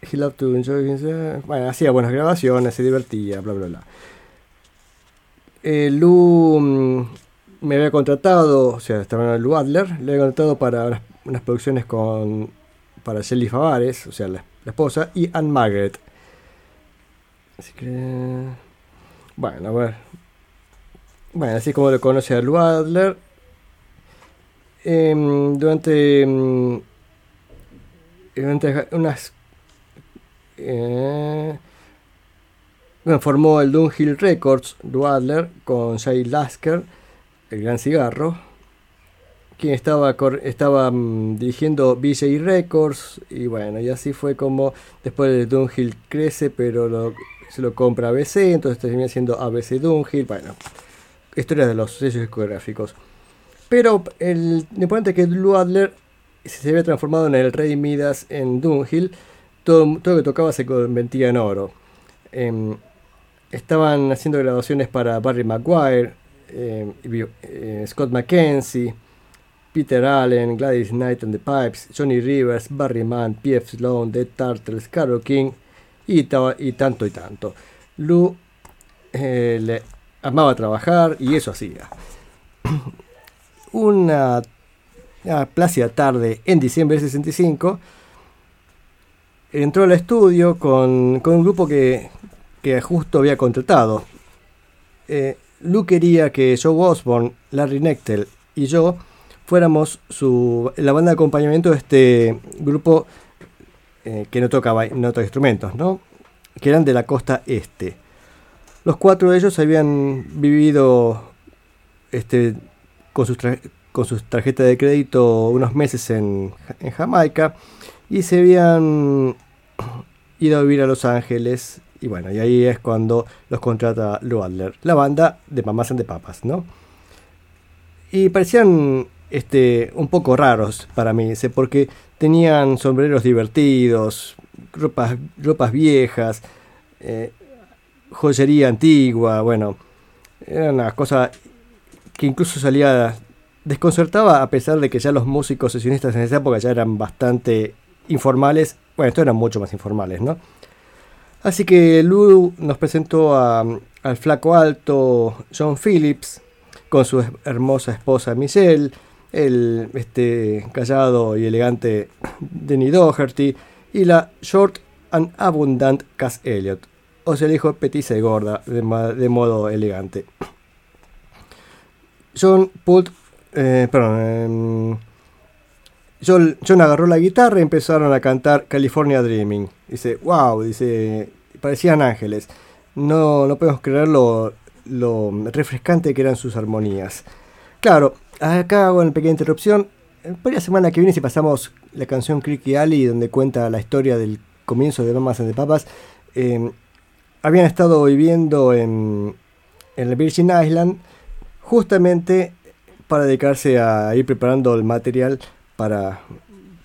he loved to enjoy himself. Bueno, hacía buenas grabaciones, se divertía, bla, bla, bla. Eh, mm, me había contratado, o sea, estaba Lou Adler, le había contratado para unas, unas producciones con para Shelly Favares, o sea, la, esposa, y Anne Margaret. Así que. Bueno, a ver. Bueno, así como lo conoce a Lou. Em, durante. em, durante unas. eh, bueno, formó el Dunhill Records, Lou con Jay Lasker, el gran cigarro quien estaba, estaba mm, dirigiendo BJ Records y bueno, y así fue como después de Dunhill crece, pero se lo compra ABC, entonces termina siendo ABC Dunhill, bueno, historias de los sellos discográficos. Pero el lo importante es que Lou Adler se había transformado en el Rey Midas en Dunhill, todo, todo lo que tocaba se convertía en oro. Em, estaban haciendo grabaciones para Barry Maguire, vi- eh, Scott McKenzie, Peter Allen, Gladys Knight and the Pipes, Johnny Rivers, Barry Mann, P.F. Sloan, Dead Turtles, Carole King y, y tanto y tanto. Lou eh, le amaba trabajar y eso hacía. Una, una plácida tarde en diciembre del 65, entró al estudio con, con un grupo que, que justo había contratado. Eh, Lou quería que Joe Osborne, Larry Nectel y yo fuéramos su, la banda de acompañamiento de este grupo eh, que no tocaba no toca instrumentos, ¿no? que eran de la costa este. Los cuatro de ellos habían vivido este, con, sus con sus tarjetas de crédito unos meses en, en Jamaica y se habían ido a vivir a Los Ángeles. Y bueno, y ahí es cuando los contrata Lou Adler, la banda de Mamás and de Papas, ¿no? Y parecían este, un poco raros para mí, porque tenían sombreros divertidos, ropas, ropas viejas, eh, joyería antigua, bueno, era una cosa que incluso salía desconcertaba a pesar de que ya los músicos sesionistas en esa época ya eran bastante informales, bueno, estos eran mucho más informales, ¿no? Así que Lou nos presentó a- al flaco alto John Phillips con su hermosa esposa Michelle, el este, callado y elegante Denny Doherty y la short and abundant Cass Elliot, o sea, le dijo petiza y gorda de modo elegante. John Pult, eh, perdón, em, John, John agarró la guitarra y empezaron a cantar California Dreaming. Dice, wow, dice, parecían ángeles. No, no podemos creer lo, lo refrescante que eran sus armonías. Claro, acá hago una pequeña interrupción. Por la semana que viene, si pasamos la canción Creaky Alley, donde cuenta la historia del comienzo de Mamas and the Papas, eh, habían estado viviendo en, en la Virgin Island justamente para dedicarse a ir preparando el material para,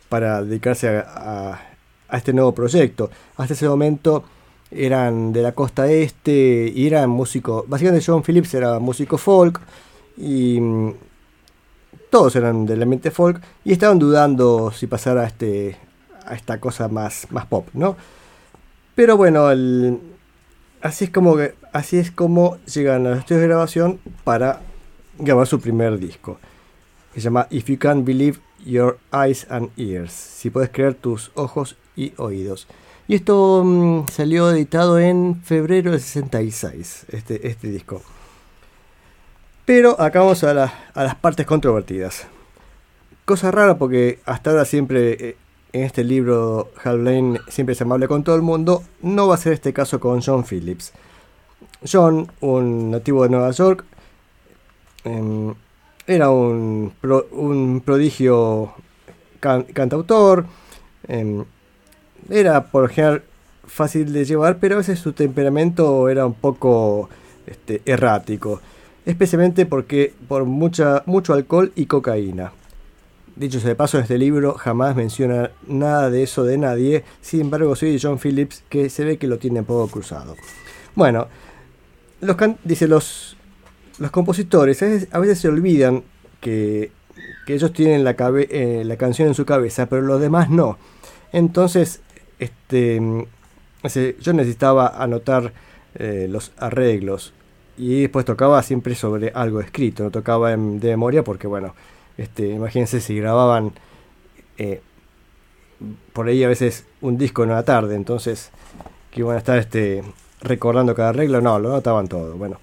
para dedicarse a, a- a este nuevo proyecto. Hasta ese momento eran de la costa este y eran músicos, básicamente John Phillips era músico folk y todos eran del ambiente folk y estaban dudando si pasar a, este, a esta cosa más, más pop, ¿no? Pero bueno, así, es como así es como llegan a los estudios de grabación para grabar su primer disco. Que se llama If You Can Believe Your Eyes and Ears. Si puedes creer tus ojos y oídos. Y esto mm, salió editado en febrero del 66, este, este disco. Pero acá vamos a, la- a las partes controvertidas. Cosa rara porque hasta ahora siempre eh, en este libro Hal siempre es amable con todo el mundo. No va a ser este caso con John Phillips. John, un nativo de Nueva York, em, era un, un prodigio can- cantautor. em, era por general fácil de llevar, pero a veces su temperamento era un poco este, errático. Especialmente porque por mucha, mucho alcohol y cocaína. Dicho sea de paso, en este libro jamás menciona nada de eso de nadie. Sin embargo, soy de John Phillips, que se ve que lo tiene un poco cruzado. Bueno, los dice los, los compositores a veces, se olvidan que, que ellos tienen la, eh, la canción en su cabeza, pero los demás no. Entonces, este, mm, yo necesitaba anotar eh, los arreglos y después tocaba siempre sobre algo escrito, no tocaba de memoria porque, bueno, este, imagínense si grababan eh, por ahí a veces un disco en una tarde, entonces que iban a estar este, recordando cada arreglo, no, lo notaban todo, bueno.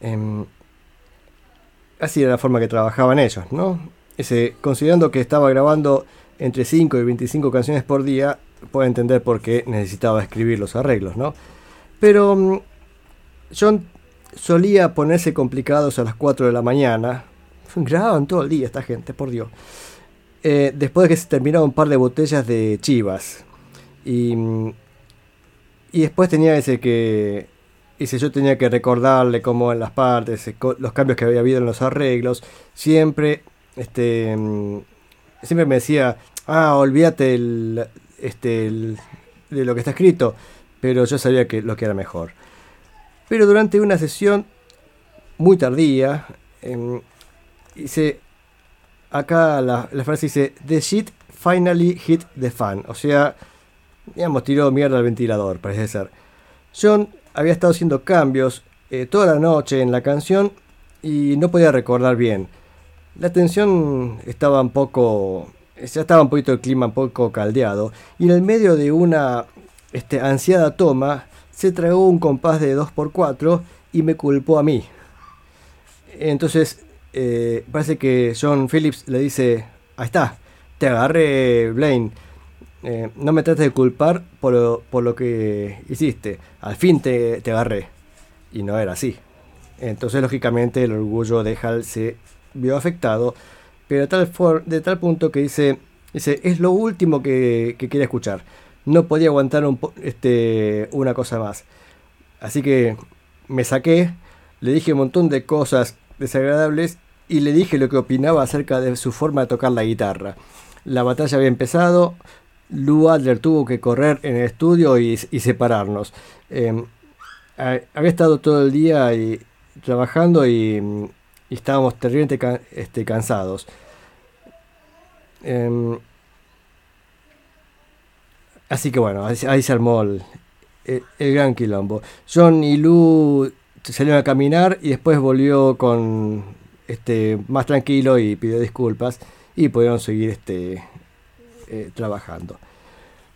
Em, así era la forma que trabajaban ellos, ¿no? Ese, considerando que estaba grabando entre 5 y 25 canciones por día, puede entender por qué necesitaba escribir los arreglos, ¿no? Pero mm, John solía ponerse complicados a las 4 de la mañana. Grababan todo el día esta gente, por Dios. Eh, después de que se terminaba un par de botellas de chivas. Y, y después tenía ese que. Dice, yo tenía que recordarle cómo en las partes, los cambios que había habido en los arreglos. Siempre, este, siempre me decía, ah, olvídate el, este, de lo que está escrito. Pero yo sabía que lo que era mejor. Pero durante una sesión muy tardía, em, dice, acá la, la frase dice, The shit finally hit the fan. O sea, digamos, tiró mierda al ventilador, parece ser. John había estado haciendo cambios eh, toda la noche en la canción y no podía recordar bien. La tensión estaba un poco, ya estaba un poquito el clima un poco caldeado y en el medio de una este, ansiada toma se tragó un compás de 2x4 y me culpó a mí. Entonces eh, parece que John Phillips le dice, ahí está, te agarré Blaine. Eh, no me trates de culpar por lo, por lo que hiciste. Al fin te, te agarré. Y no era así. Entonces, lógicamente, el orgullo de Hal se vio afectado. Pero tal, for- de tal punto que dice, dice es lo último que, que quiere escuchar. No podía aguantar un este, una cosa más. Así que me saqué, le dije un montón de cosas desagradables y le dije lo que opinaba acerca de su forma de tocar la guitarra. La batalla había empezado, Lou Adler tuvo que correr en el estudio y, separarnos. Ha- había estado todo el día trabajando y, estábamos terriblemente este, cansados. Em, así que bueno, ahí, se- armó el, gran quilombo. John y Lou salieron a caminar y después volvió con este más tranquilo y pidió disculpas y pudieron seguir este eh, trabajando.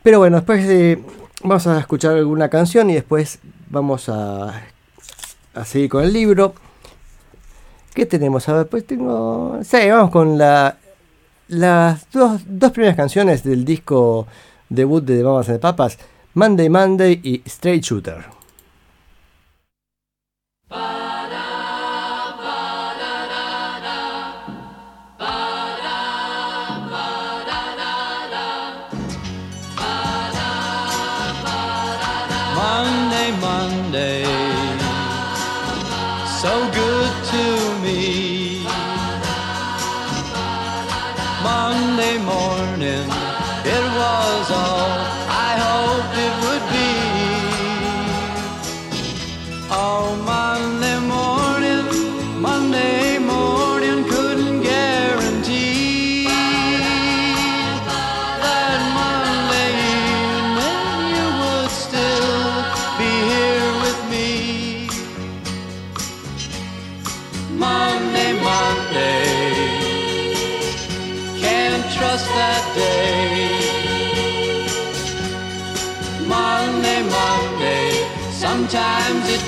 Pero bueno, después de vamos a escuchar alguna canción y después vamos a, seguir con el libro. ¿Qué tenemos? A ver, pues tengo. Sí, vamos con la, las dos primeras canciones del disco debut de and the Papas: Monday Monday y Straight Shooter.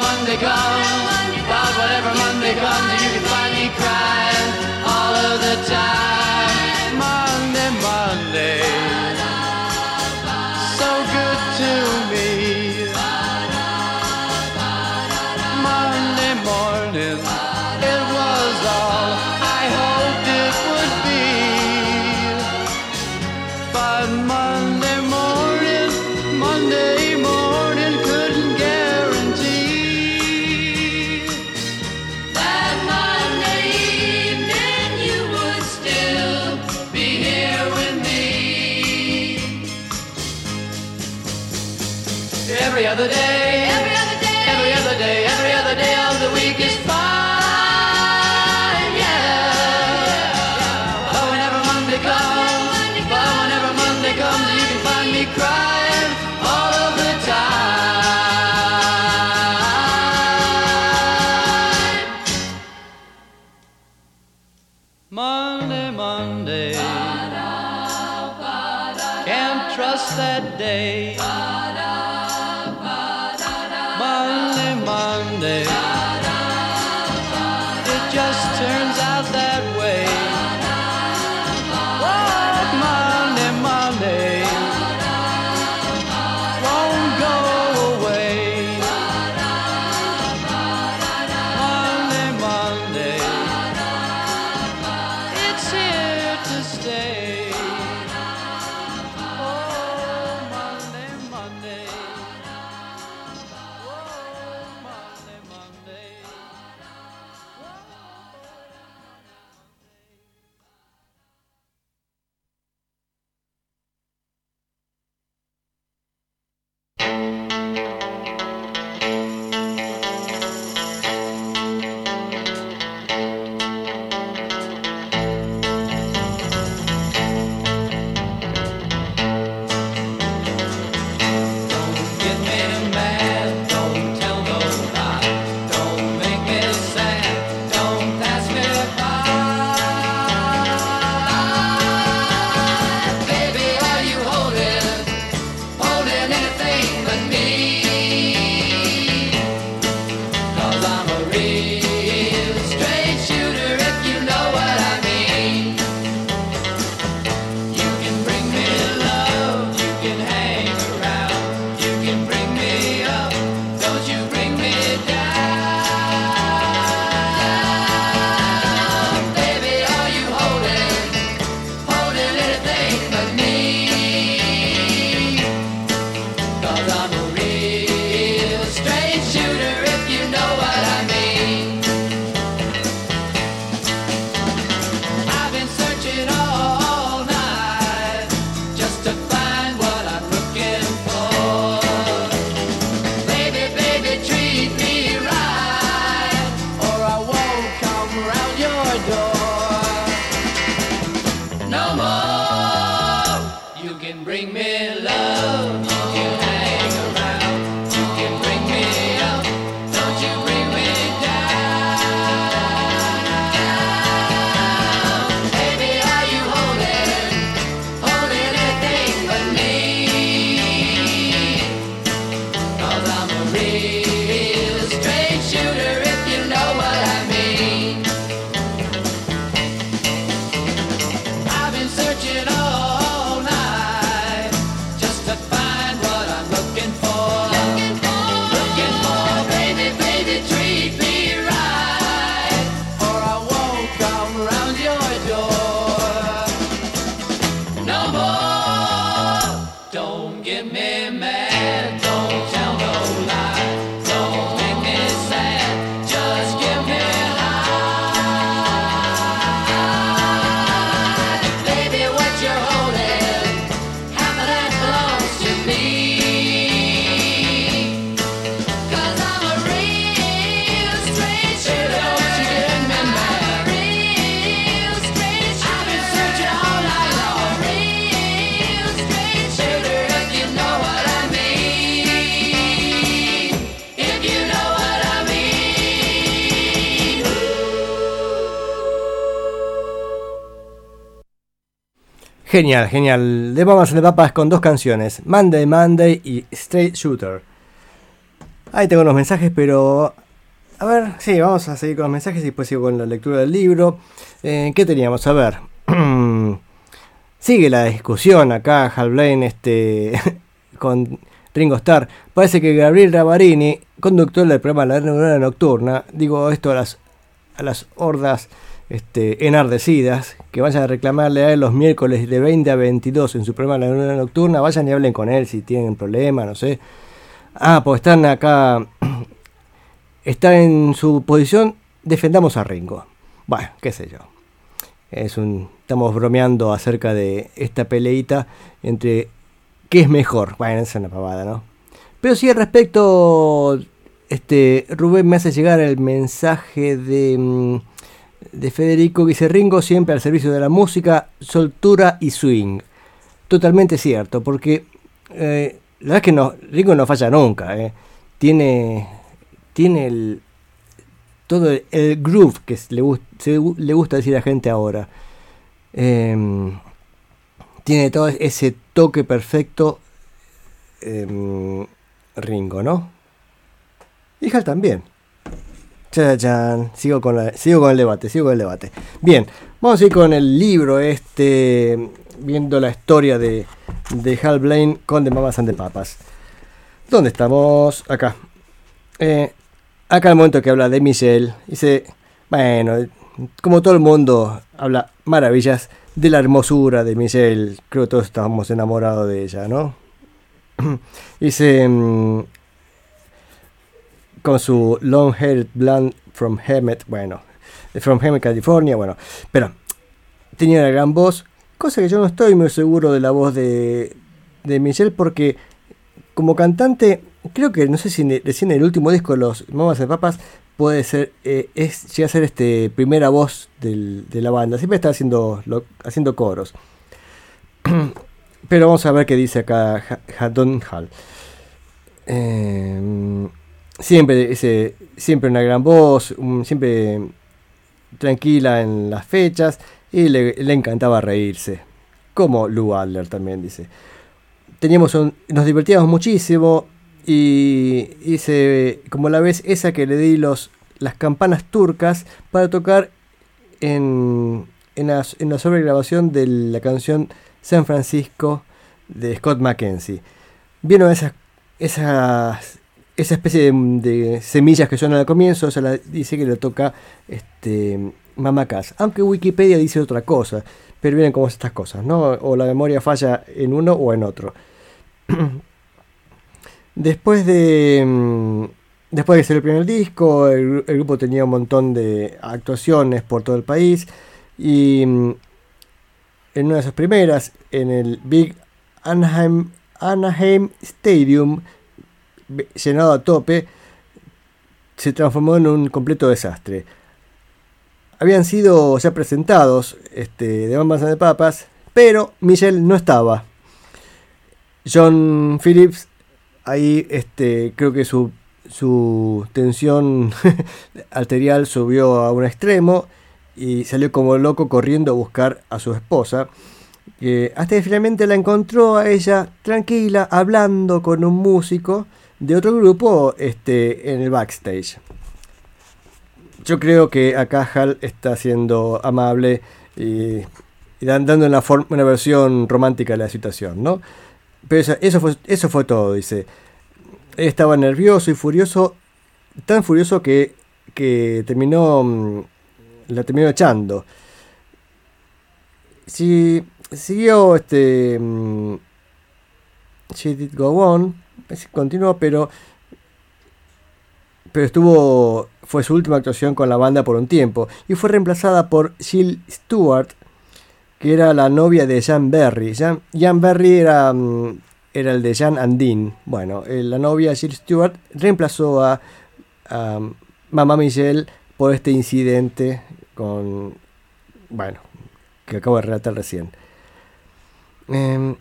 on to come. Every other day, Genial, genial. De Mamas the Papas con dos canciones, Monday Monday y Straight Shooter. Ahí tengo unos mensajes, pero... A ver, sí, vamos a seguir con los mensajes y después sigo con la lectura del libro. Eh, ¿Qué teníamos? A ver. Sigue la discusión acá, Hal Blaine, este, con Ringo Starr. Parece que Gabriel Ravarini, conductor del programa La Neurona Nocturna, digo esto a las, a las hordas este, enardecidas, que vayan a reclamarle a él los miércoles de 20 a 22 en su programa La Neurona Nocturna, vayan y hablen con él si tienen problema, no sé. Ah, pues están acá, está en su posición, defendamos a Ringo. Bueno, qué sé yo. Es un, estamos bromeando acerca de esta peleita entre qué es mejor. Bueno, esa es una pavada, ¿no? Pero sí, al respecto, este, Rubén me hace llegar el mensaje de, mm, de Federico dice Ringo siempre al servicio de la música, soltura y swing. Totalmente cierto, porque eh, la verdad es que no, Ringo no falla nunca. eh. Tiene, tiene el, todo el, el groove que le gusta decir a la gente ahora. Em, tiene todo ese toque perfecto em, Ringo, ¿no? Y Hal también. Sigo con el debate, sigo con el debate. Bien, vamos a ir con el libro este, viendo la historia de, de Hal Blaine con The Mamas and the Papas. ¿Dónde estamos? Acá. Eh, acá el momento que habla de Michelle, dice, bueno, como todo el mundo habla maravillas de la hermosura de Michelle, creo que todos estábamos enamorados de ella, ¿no? dice, mm, con su long haired blonde from Hemet, bueno, from Hemet, California, bueno, pero tenía una gran voz, cosa que yo no estoy muy seguro de la voz de, de Michelle porque como cantante, creo que no sé si recién en el último disco de los Mamas de Papas puede ser, eh, es, llega a ser este primera voz de la banda. Siempre está haciendo, haciendo coros. Pero vamos a ver qué dice acá Ha- Haddon Hall. Eh, siempre, ese, siempre una gran voz, siempre tranquila en las fechas y le, le encantaba reírse. Como Lou Adler también dice teníamos nos divertíamos muchísimo y hice como la vez esa que le di los las campanas turcas para tocar en, en, la, en la sobregrabación de la canción San Francisco de Scott McKenzie. Vieron esas, esas esa especie de, semillas que suenan al comienzo, se dice que le toca este Mama. Aunque Wikipedia dice otra cosa, pero miren cómo es estas cosas, ¿no? O la memoria falla en uno o en otro. Después de. mm, Después de ser el primer disco, el, el grupo tenía un montón de actuaciones por todo el país. Y mm, en una de sus primeras, en el Big Anaheim, Stadium, llenado a tope, se transformó en un completo desastre. habían sido ya presentados este, de and the Papas, pero Michelle no estaba. John Phillips, ahí este, creo que su, su tensión arterial subió a un extremo y salió como loco corriendo a buscar a su esposa. que hasta que finalmente la encontró a ella tranquila, hablando con un músico de otro grupo este, en el backstage. Yo creo que acá Hal está siendo amable y, y dan- dando una, una versión romántica de la situación, ¿no? Pero eso, eso fue, eso fue todo, dice. Él estaba nervioso y furioso, tan furioso que, que terminó, mm, la terminó echando. Si siguió este mm, She Did Go On, es- continuó, pero pero estuvo fue su última actuación con la banda por un tiempo y fue reemplazada por Jill Stewart, que era la novia de Jan Berry. Jan, Jan Berry era, mm, era el de Jan Andin. Bueno, eh, la novia Jill Stewart reemplazó a, Mamá Michelle por este incidente con, bueno, que acabo de relatar recién. Em,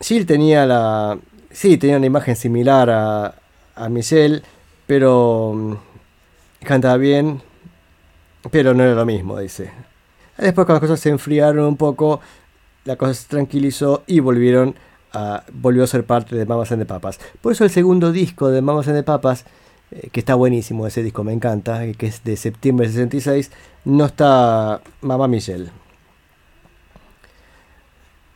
Jill tenía la, sí, tenía una imagen similar a, a Michelle, pero mm, cantaba bien, pero no era lo mismo, dice. Después cuando las cosas se enfriaron un poco, la cosa se tranquilizó y volvieron a, volvió a ser parte de Mamas and the Papas. Por eso el segundo disco de Mamas and the Papas, eh, que está buenísimo ese disco, me encanta, eh, que es de septiembre del 66, no está Mamá Michelle.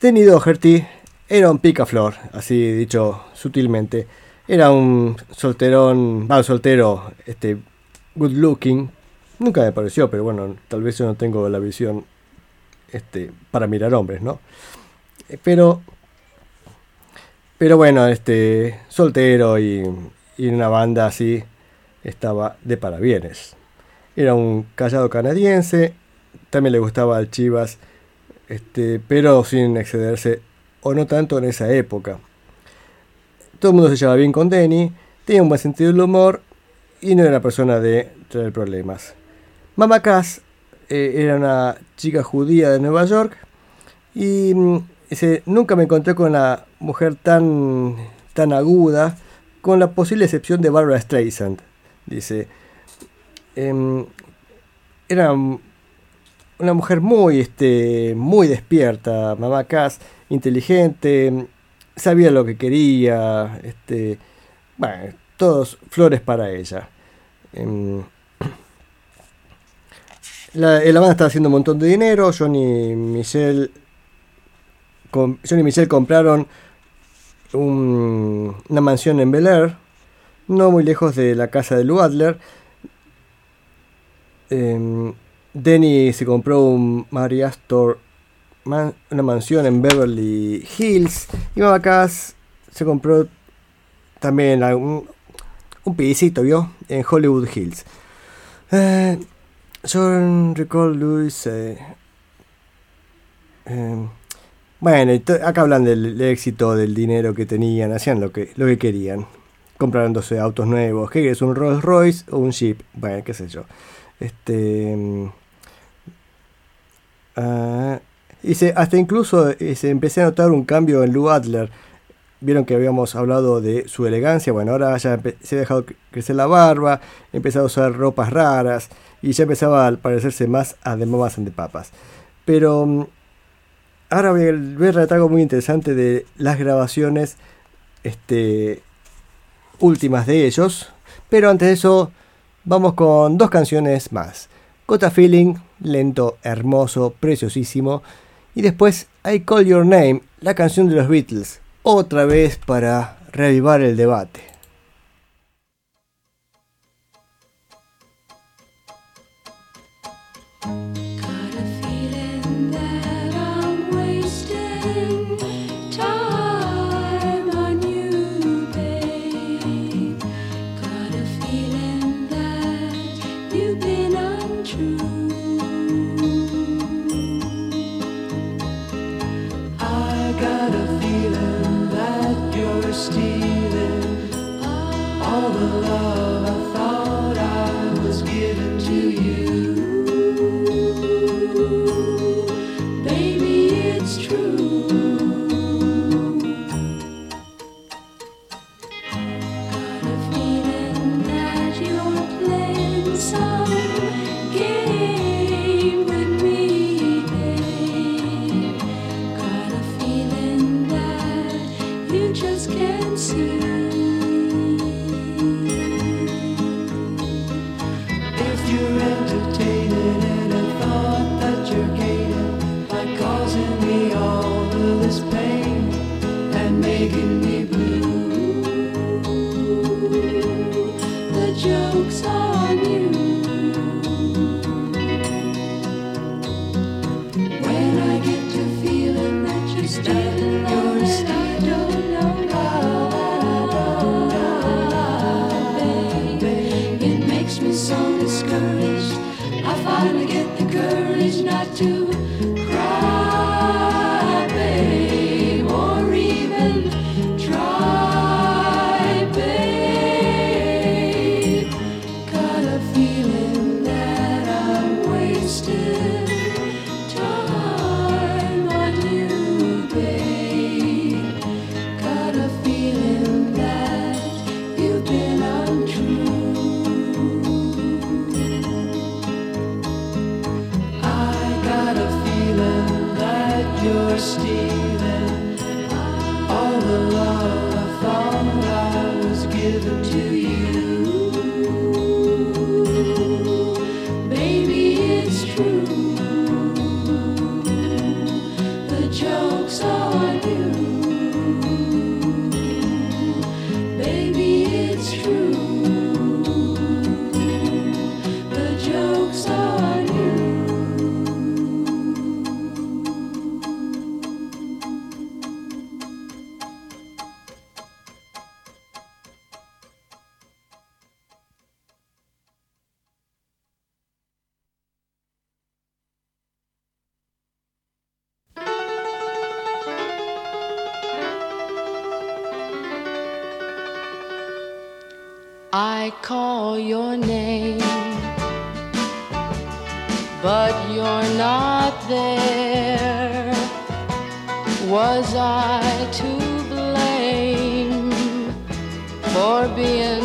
Denny Doherty era un picaflor, así dicho sutilmente. Era un solterón, va, soltero, este, good looking. Nunca me pareció, pero bueno, tal vez yo no tengo la visión este, para mirar hombres, ¿no? Eh, Pero, pero bueno, este, soltero y, y una banda así estaba de parabienes. Era un callado canadiense, también le gustaba al Chivas, este, pero sin excederse, o no tanto en esa época. Todo el mundo se llevaba bien con Denny, tenía un buen sentido del humor y no era una persona de traer problemas. Mama Cass eh, era una chica judía de Nueva York y mm, dice, nunca me encontré con una mujer tan, tan aguda, con la posible excepción de Barbara Streisand. Dice, em, era una mujer muy, este, muy despierta, mamá Cass, inteligente, sabía lo que quería, este, bueno, todos flores para ella. Em, la, la banda estaba haciendo un montón de dinero, Johnny y Michelle, y Michelle compraron un- una mansión en Bel Air, no muy lejos de la casa de Lou Adler. Em, Denny se compró un Mary Astor, una mansión en Beverly Hills. Y Mama Cass se compró también un, un pisito, ¿vio? En Hollywood Hills. Eh, John Recall Lewis. eh, eh, bueno, acá hablan del, éxito, del dinero que tenían, hacían lo que, lo que querían. Comprándose autos nuevos. ¿Qué querés? ¿Un Rolls Royce o un Jeep? Bueno, qué sé yo. Este. mm, se- hasta incluso eh, se empecé a notar un cambio en Lou Adler. Vieron que habíamos hablado de su elegancia. Bueno, ahora ya se ha dejado cre- crecer la barba, empezado a usar ropas raras y ya empezaba a parecerse más a The Mamas and the Papas. Pero mm, ahora voy a ver algo muy interesante de las grabaciones este, últimas de ellos. Pero antes de eso, vamos con dos canciones más. Got a Feeling, lento, hermoso, preciosísimo. Y después I Call Your Name, la canción de los Beatles. Otra vez para reavivar el debate. for being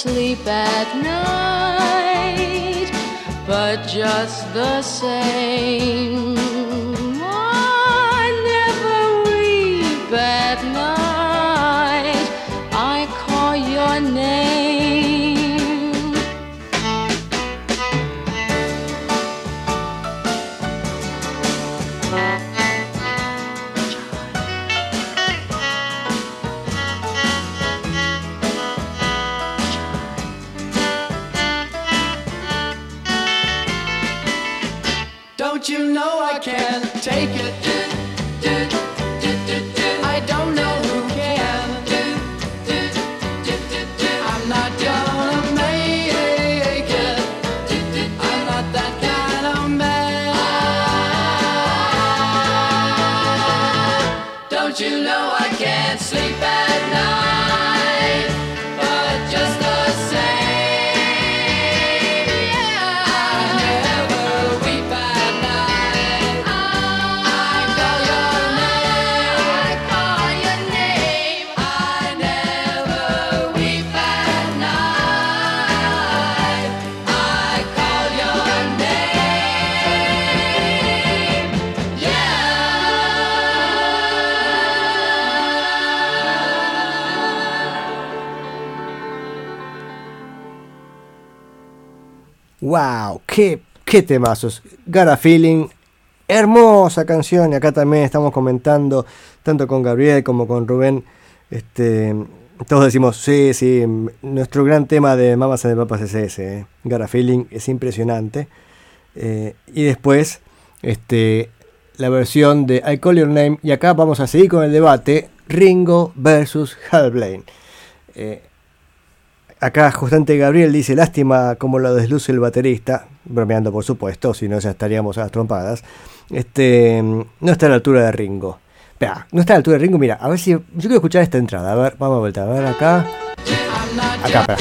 sleep at night, but just the same. qué, qué temazos. Gara Feeling, hermosa canción. Y acá también estamos comentando, tanto con Gabriel como con Rubén. Este, todos decimos, sí, sí, nuestro gran tema de Mamas en el Papas es ese. Eh. Gara Feeling es impresionante. Eh, y después, este, la versión de I Call Your Name. Y acá vamos a seguir con el debate: Ringo versus Halblane. Eh, acá justamente Gabriel dice, lástima como lo desluce el baterista, bromeando por supuesto, si no ya estaríamos a las trompadas. Este, no está a la altura de Ringo. Espera, no está a la altura de Ringo, mira, a ver si... Yo quiero escuchar esta entrada, a ver, vamos a volver, a ver acá. Acá, espera.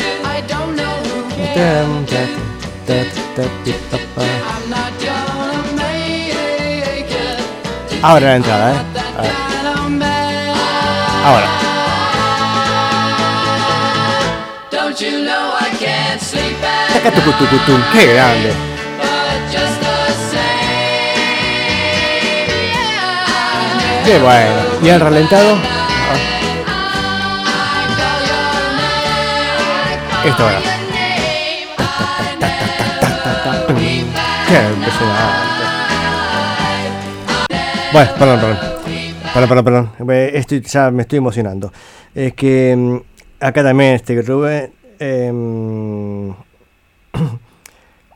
Ahora la entrada, eh. Ahora. Qué grande. Qué bueno. ¿Y el ralentado? Ah, Esto ahora. Qué impresionante. Bueno, perdón, perdón. Perdón, perdón, perdón. Eh, Estoy, ya me estoy emocionando. Es que mm, acá también este Rubén. em,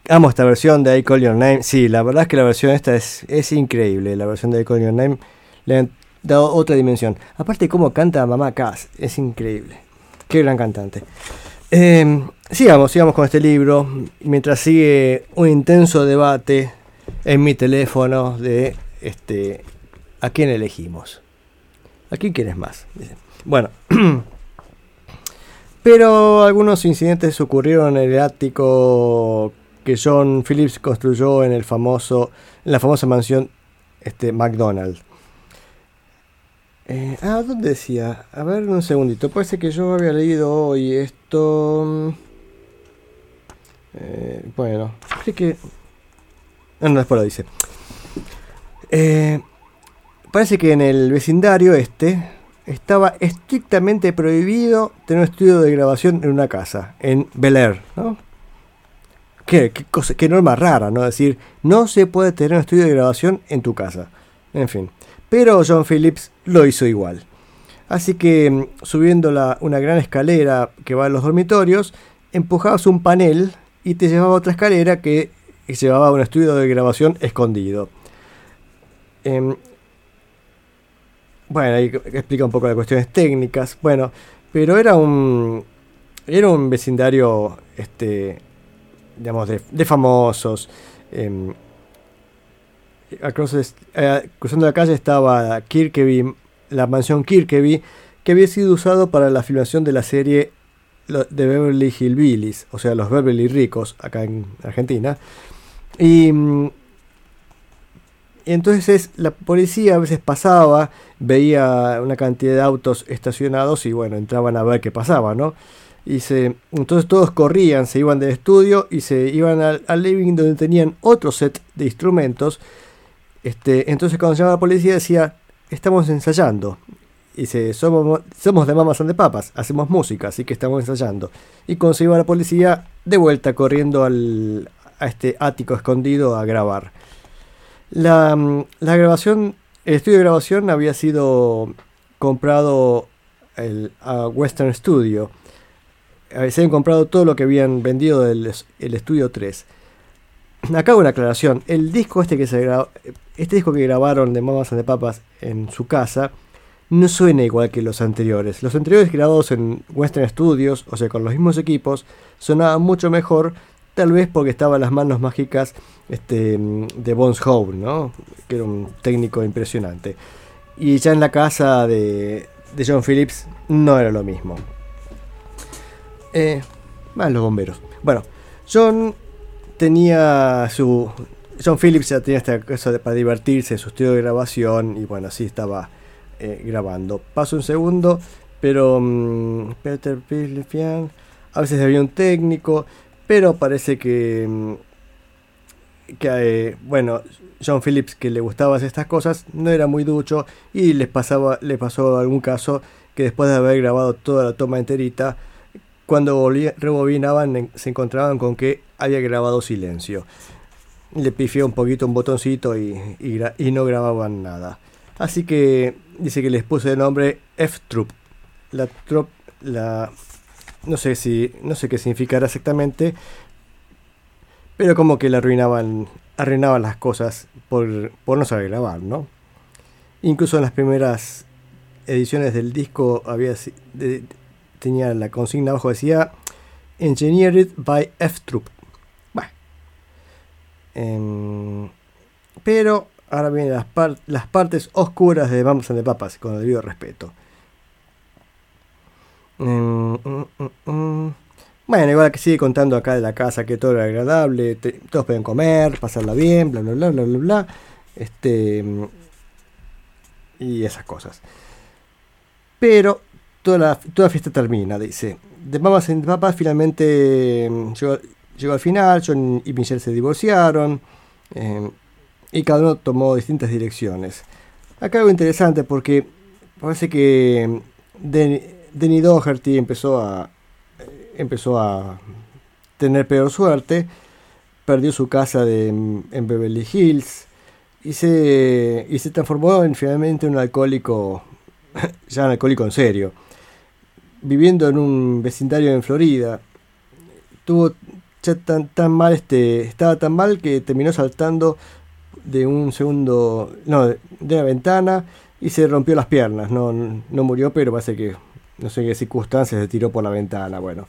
amo esta versión de I Call Your Name. Sí, la verdad es que la versión esta es, increíble. La versión de I Call Your Name le han dado otra dimensión. Aparte, cómo canta Mamá Cass. Es increíble. Qué gran cantante. Em, sigamos, sigamos con este libro. Mientras sigue un intenso debate en mi teléfono de este a quién elegimos. ¿A quién quieres más? Bueno. Pero algunos incidentes ocurrieron en el ático que John Phillips construyó en el famoso en la famosa mansión este McDonald's. Eh, ah, ¿dónde decía? A ver, un segundito. Parece que yo había leído hoy esto. mm, eh, bueno, parece que. Ah, no, después lo dice. Eh, parece que en el vecindario este estaba estrictamente prohibido tener un estudio de grabación en una casa, en Bel Air, ¿no? Qué, qué cosa, qué norma rara, ¿no? Es decir, no se puede tener un estudio de grabación en tu casa. En fin. Pero John Phillips lo hizo igual. Así que mm, subiendo la- una gran escalera que va a los dormitorios, empujabas un panel y te llevaba a otra escalera que llevaba a un estudio de grabación escondido. Em, bueno, ahí explica un poco las cuestiones técnicas. Bueno, pero era un era un vecindario, este, digamos, de, de famosos. em, across- eh, cruzando la calle estaba Kirkeby, la mansión Kirkeby, que había sido usado para la filmación de la serie de Beverly Hillbillies, o sea, los Beverly Ricos, acá en Argentina. Y, mm, entonces es- la policía a veces pasaba, veía una cantidad de autos estacionados y bueno, entraban a ver qué pasaba, ¿no? Y se, entonces todos corrían, se iban del estudio y se iban al, al living donde tenían otro set de instrumentos. Este, entonces cuando llamaba la policía decía, estamos ensayando. Y dice, somos, somos de Mamas and the Papas, hacemos música, así que estamos ensayando. Y cuando se iba la policía, de vuelta corriendo al, a este ático escondido a grabar. La, la grabación, el estudio de grabación había sido comprado el, a Western Studio. Se habían comprado todo lo que habían vendido del es- el estudio 3. Acá hago una aclaración. El disco este que este disco que grabaron de Mamas and the Papas en su casa no suena igual que los anteriores. Los anteriores grabados en Western Studios, o sea, con los mismos equipos, sonaban mucho mejor, tal vez porque estaban las manos mágicas este, de Bones Howe, ¿no? Que era un técnico impresionante. Y ya en la casa de, de John Phillips no era lo mismo. Eh, más los bomberos. Bueno, John tenía su. John Phillips ya tenía esta cosa para divertirse, su estudio de grabación, y bueno, así estaba eh, grabando. Paso un segundo, pero mm, Peter Pilifian, a veces había un técnico, pero parece que. mm, que eh, bueno, John Phillips, que le gustaba hacer estas cosas, no era muy ducho y les pasaba, le pasó algún caso que después de haber grabado toda la toma enterita, cuando volvía- rebobinaban se encontraban con que había grabado silencio. Le pifió un poquito un botoncito y, y no grababan nada. Así que dice que les puse el nombre F-Troop. La trop, la no sé si no sé qué significará exactamente, pero como que le arruinaban arruinaban las cosas por, por no saber grabar, ¿no? Incluso en las primeras ediciones del disco había de- tenía la consigna abajo decía Engineered by F Troop. Bueno. Em, pero ahora vienen las, par- las partes oscuras de Vamos and the Papas, con el debido respeto. Em, mm, mm, mm. Bueno, igual que sigue contando acá de la casa que todo era agradable, te- todos pueden comer, pasarla bien, bla bla bla bla bla bla. Este mm, y esas cosas. Pero toda la, toda fiesta termina, dice. De Mamas the Papas finalmente mm, llegó, llegó al final, John y Michelle se divorciaron eh, y cada uno tomó distintas direcciones. Acá algo interesante porque parece que mm, Den- Denny Doherty empezó a eh, empezó a tener peor suerte, perdió su casa de, mm, en Beverly Hills y se, y se transformó en finalmente un alcohólico, ya un alcohólico en serio, viviendo en un vecindario en Florida. Tuvo ya tan, tan mal, este, estaba tan mal que terminó saltando de un segundo, no, de una ventana y se rompió las piernas. No, no murió, pero parece que, no sé qué circunstancias, se tiró por la ventana. Bueno,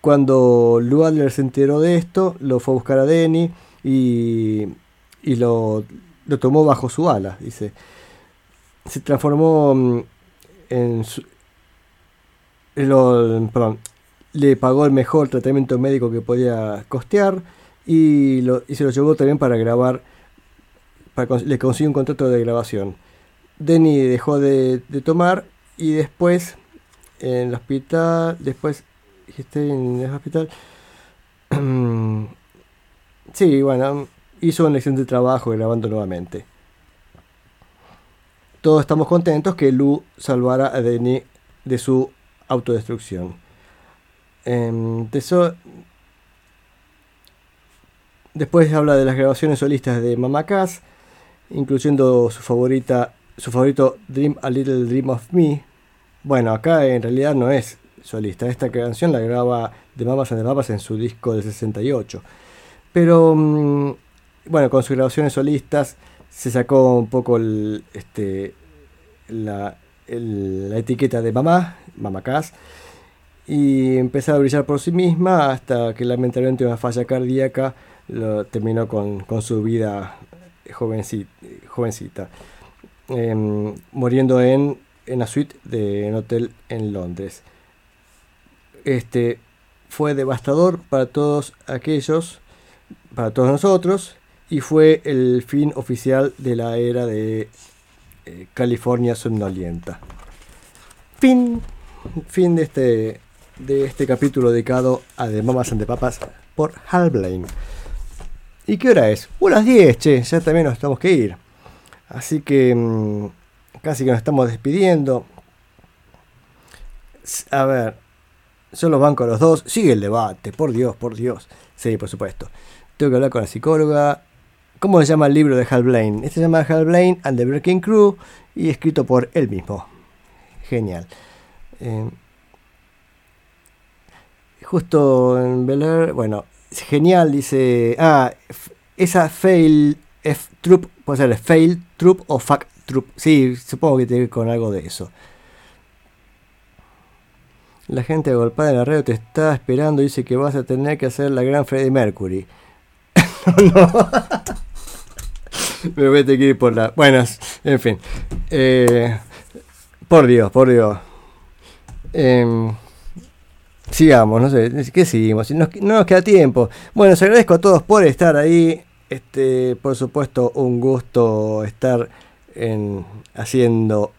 cuando Lou Adler se enteró de esto, lo fue a buscar a Denny y, y lo, lo tomó bajo su ala, dice. Se transformó mm, en lo- perdón, le pagó el mejor tratamiento médico que podía costear y, lo- y se lo llevó también para grabar, para, le consiguió un contrato de grabación. Denny dejó de, tomar y después en el hospital, después en el hospital, sí, bueno, hizo un excelente trabajo grabando nuevamente. Todos estamos contentos que Lou salvara a Denny de su autodestrucción. Em, Después habla de las grabaciones solistas de Mama Cass, incluyendo su favorita, su favorito Dream a Little Dream of Me. Bueno, acá en realidad no es solista. Esta canción la graba de Mamas and the Papas en su disco del 68. Pero mm, bueno, con sus grabaciones solistas se sacó un poco este, la, la etiqueta de mamá, Mamá y empezó a brillar por sí misma hasta que lamentablemente una falla cardíaca lo terminó con, con su vida jovenci- jovencita, em, muriendo en, en la suite de un hotel en Londres. Este fue devastador para todos aquellos, para todos nosotros, y fue el fin oficial de la era de eh, California somnolienta. Fin, fin de este, de este capítulo dedicado a The Mamas and the Papas por Hal Blaine. ¿Y qué hora es? Uh, las 10, che, ya también nos tenemos que ir. Así que mm, casi que nos estamos despidiendo. A ver, yo los banco a los dos. Sigue el debate, por Dios, por Dios. Sí, por supuesto. Tengo que hablar con la psicóloga. ¿Cómo se llama el libro de Hal Blaine? Este se llama Hal Blaine and the Breaking Crew y escrito por él mismo. Genial. Eh, justo en Bel Air, bueno, genial, dice. Ah, esa fail F troop, puede ser fail troop o fuck troop. Sí, supongo que tiene que ver con algo de eso. La gente agolpada en la radio te está esperando y dice que vas a tener que hacer la gran Freddie Mercury. no. Me voy a tener que ir por la. Bueno, en fin. Eh, por Dios, por Dios. Em, sigamos, no sé, ¿qué seguimos? Nos- no nos queda tiempo. Bueno, les agradezco a todos por estar ahí. Este, por supuesto, un gusto estar en, haciendo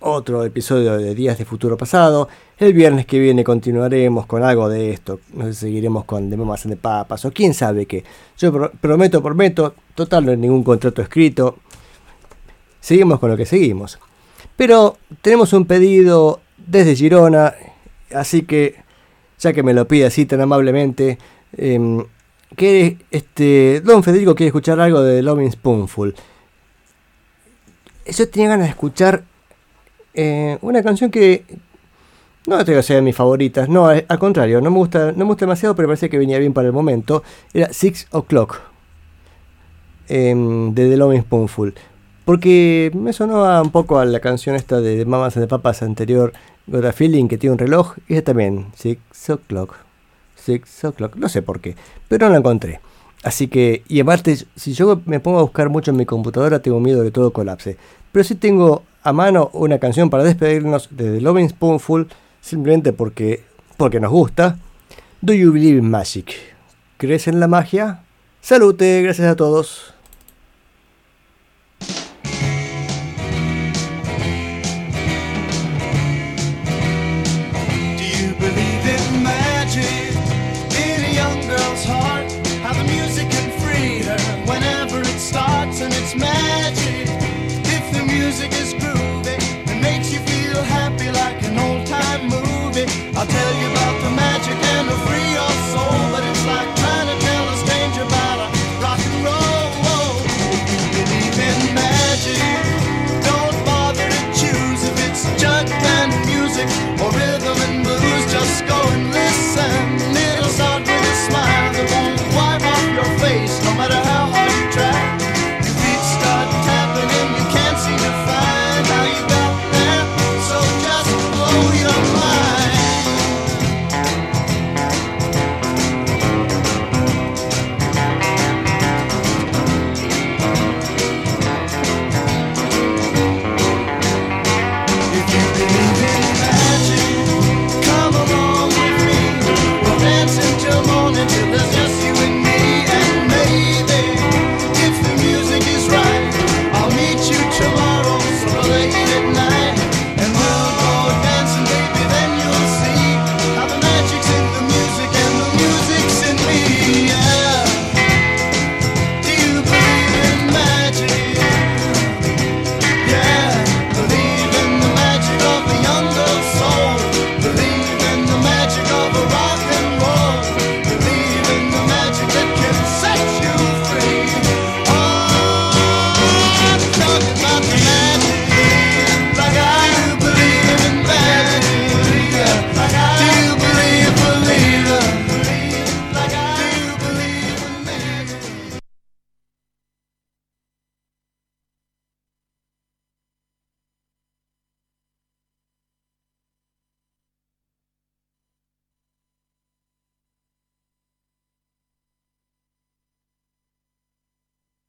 otro episodio de Días de Futuro Pasado. El viernes que viene continuaremos con algo de esto. Seguiremos con De Mamas and de Papas o quién sabe qué. Yo pro- prometo, prometo, total no hay ningún contrato escrito. Seguimos con lo que seguimos. Pero tenemos un pedido desde Girona, así que ya que me lo pide así tan amablemente, em, que este Don Federico quiere escuchar algo de Loving Spoonful. Yo tenía ganas de escuchar eh, una canción que no te digo sea de mis favoritas, no, eh, al contrario, no me gusta, no me gusta demasiado, pero me parece que venía bien para el momento. Era Six O'Clock em, de The Loving Spoonful. Porque me sonó un poco a la canción esta de Mamas de Papas anterior, Got a Feeling, que tiene un reloj, y esta también, Six O'Clock. Six O'Clock, no sé por qué, pero no la encontré. Así que, y aparte, si yo me pongo a buscar mucho en mi computadora, tengo miedo de que todo colapse. Pero sí tengo a mano una canción para despedirnos de The Loving Spoonful simplemente porque, porque nos gusta. Do you believe in magic? ¿Crees en la magia? Salute, gracias a todos.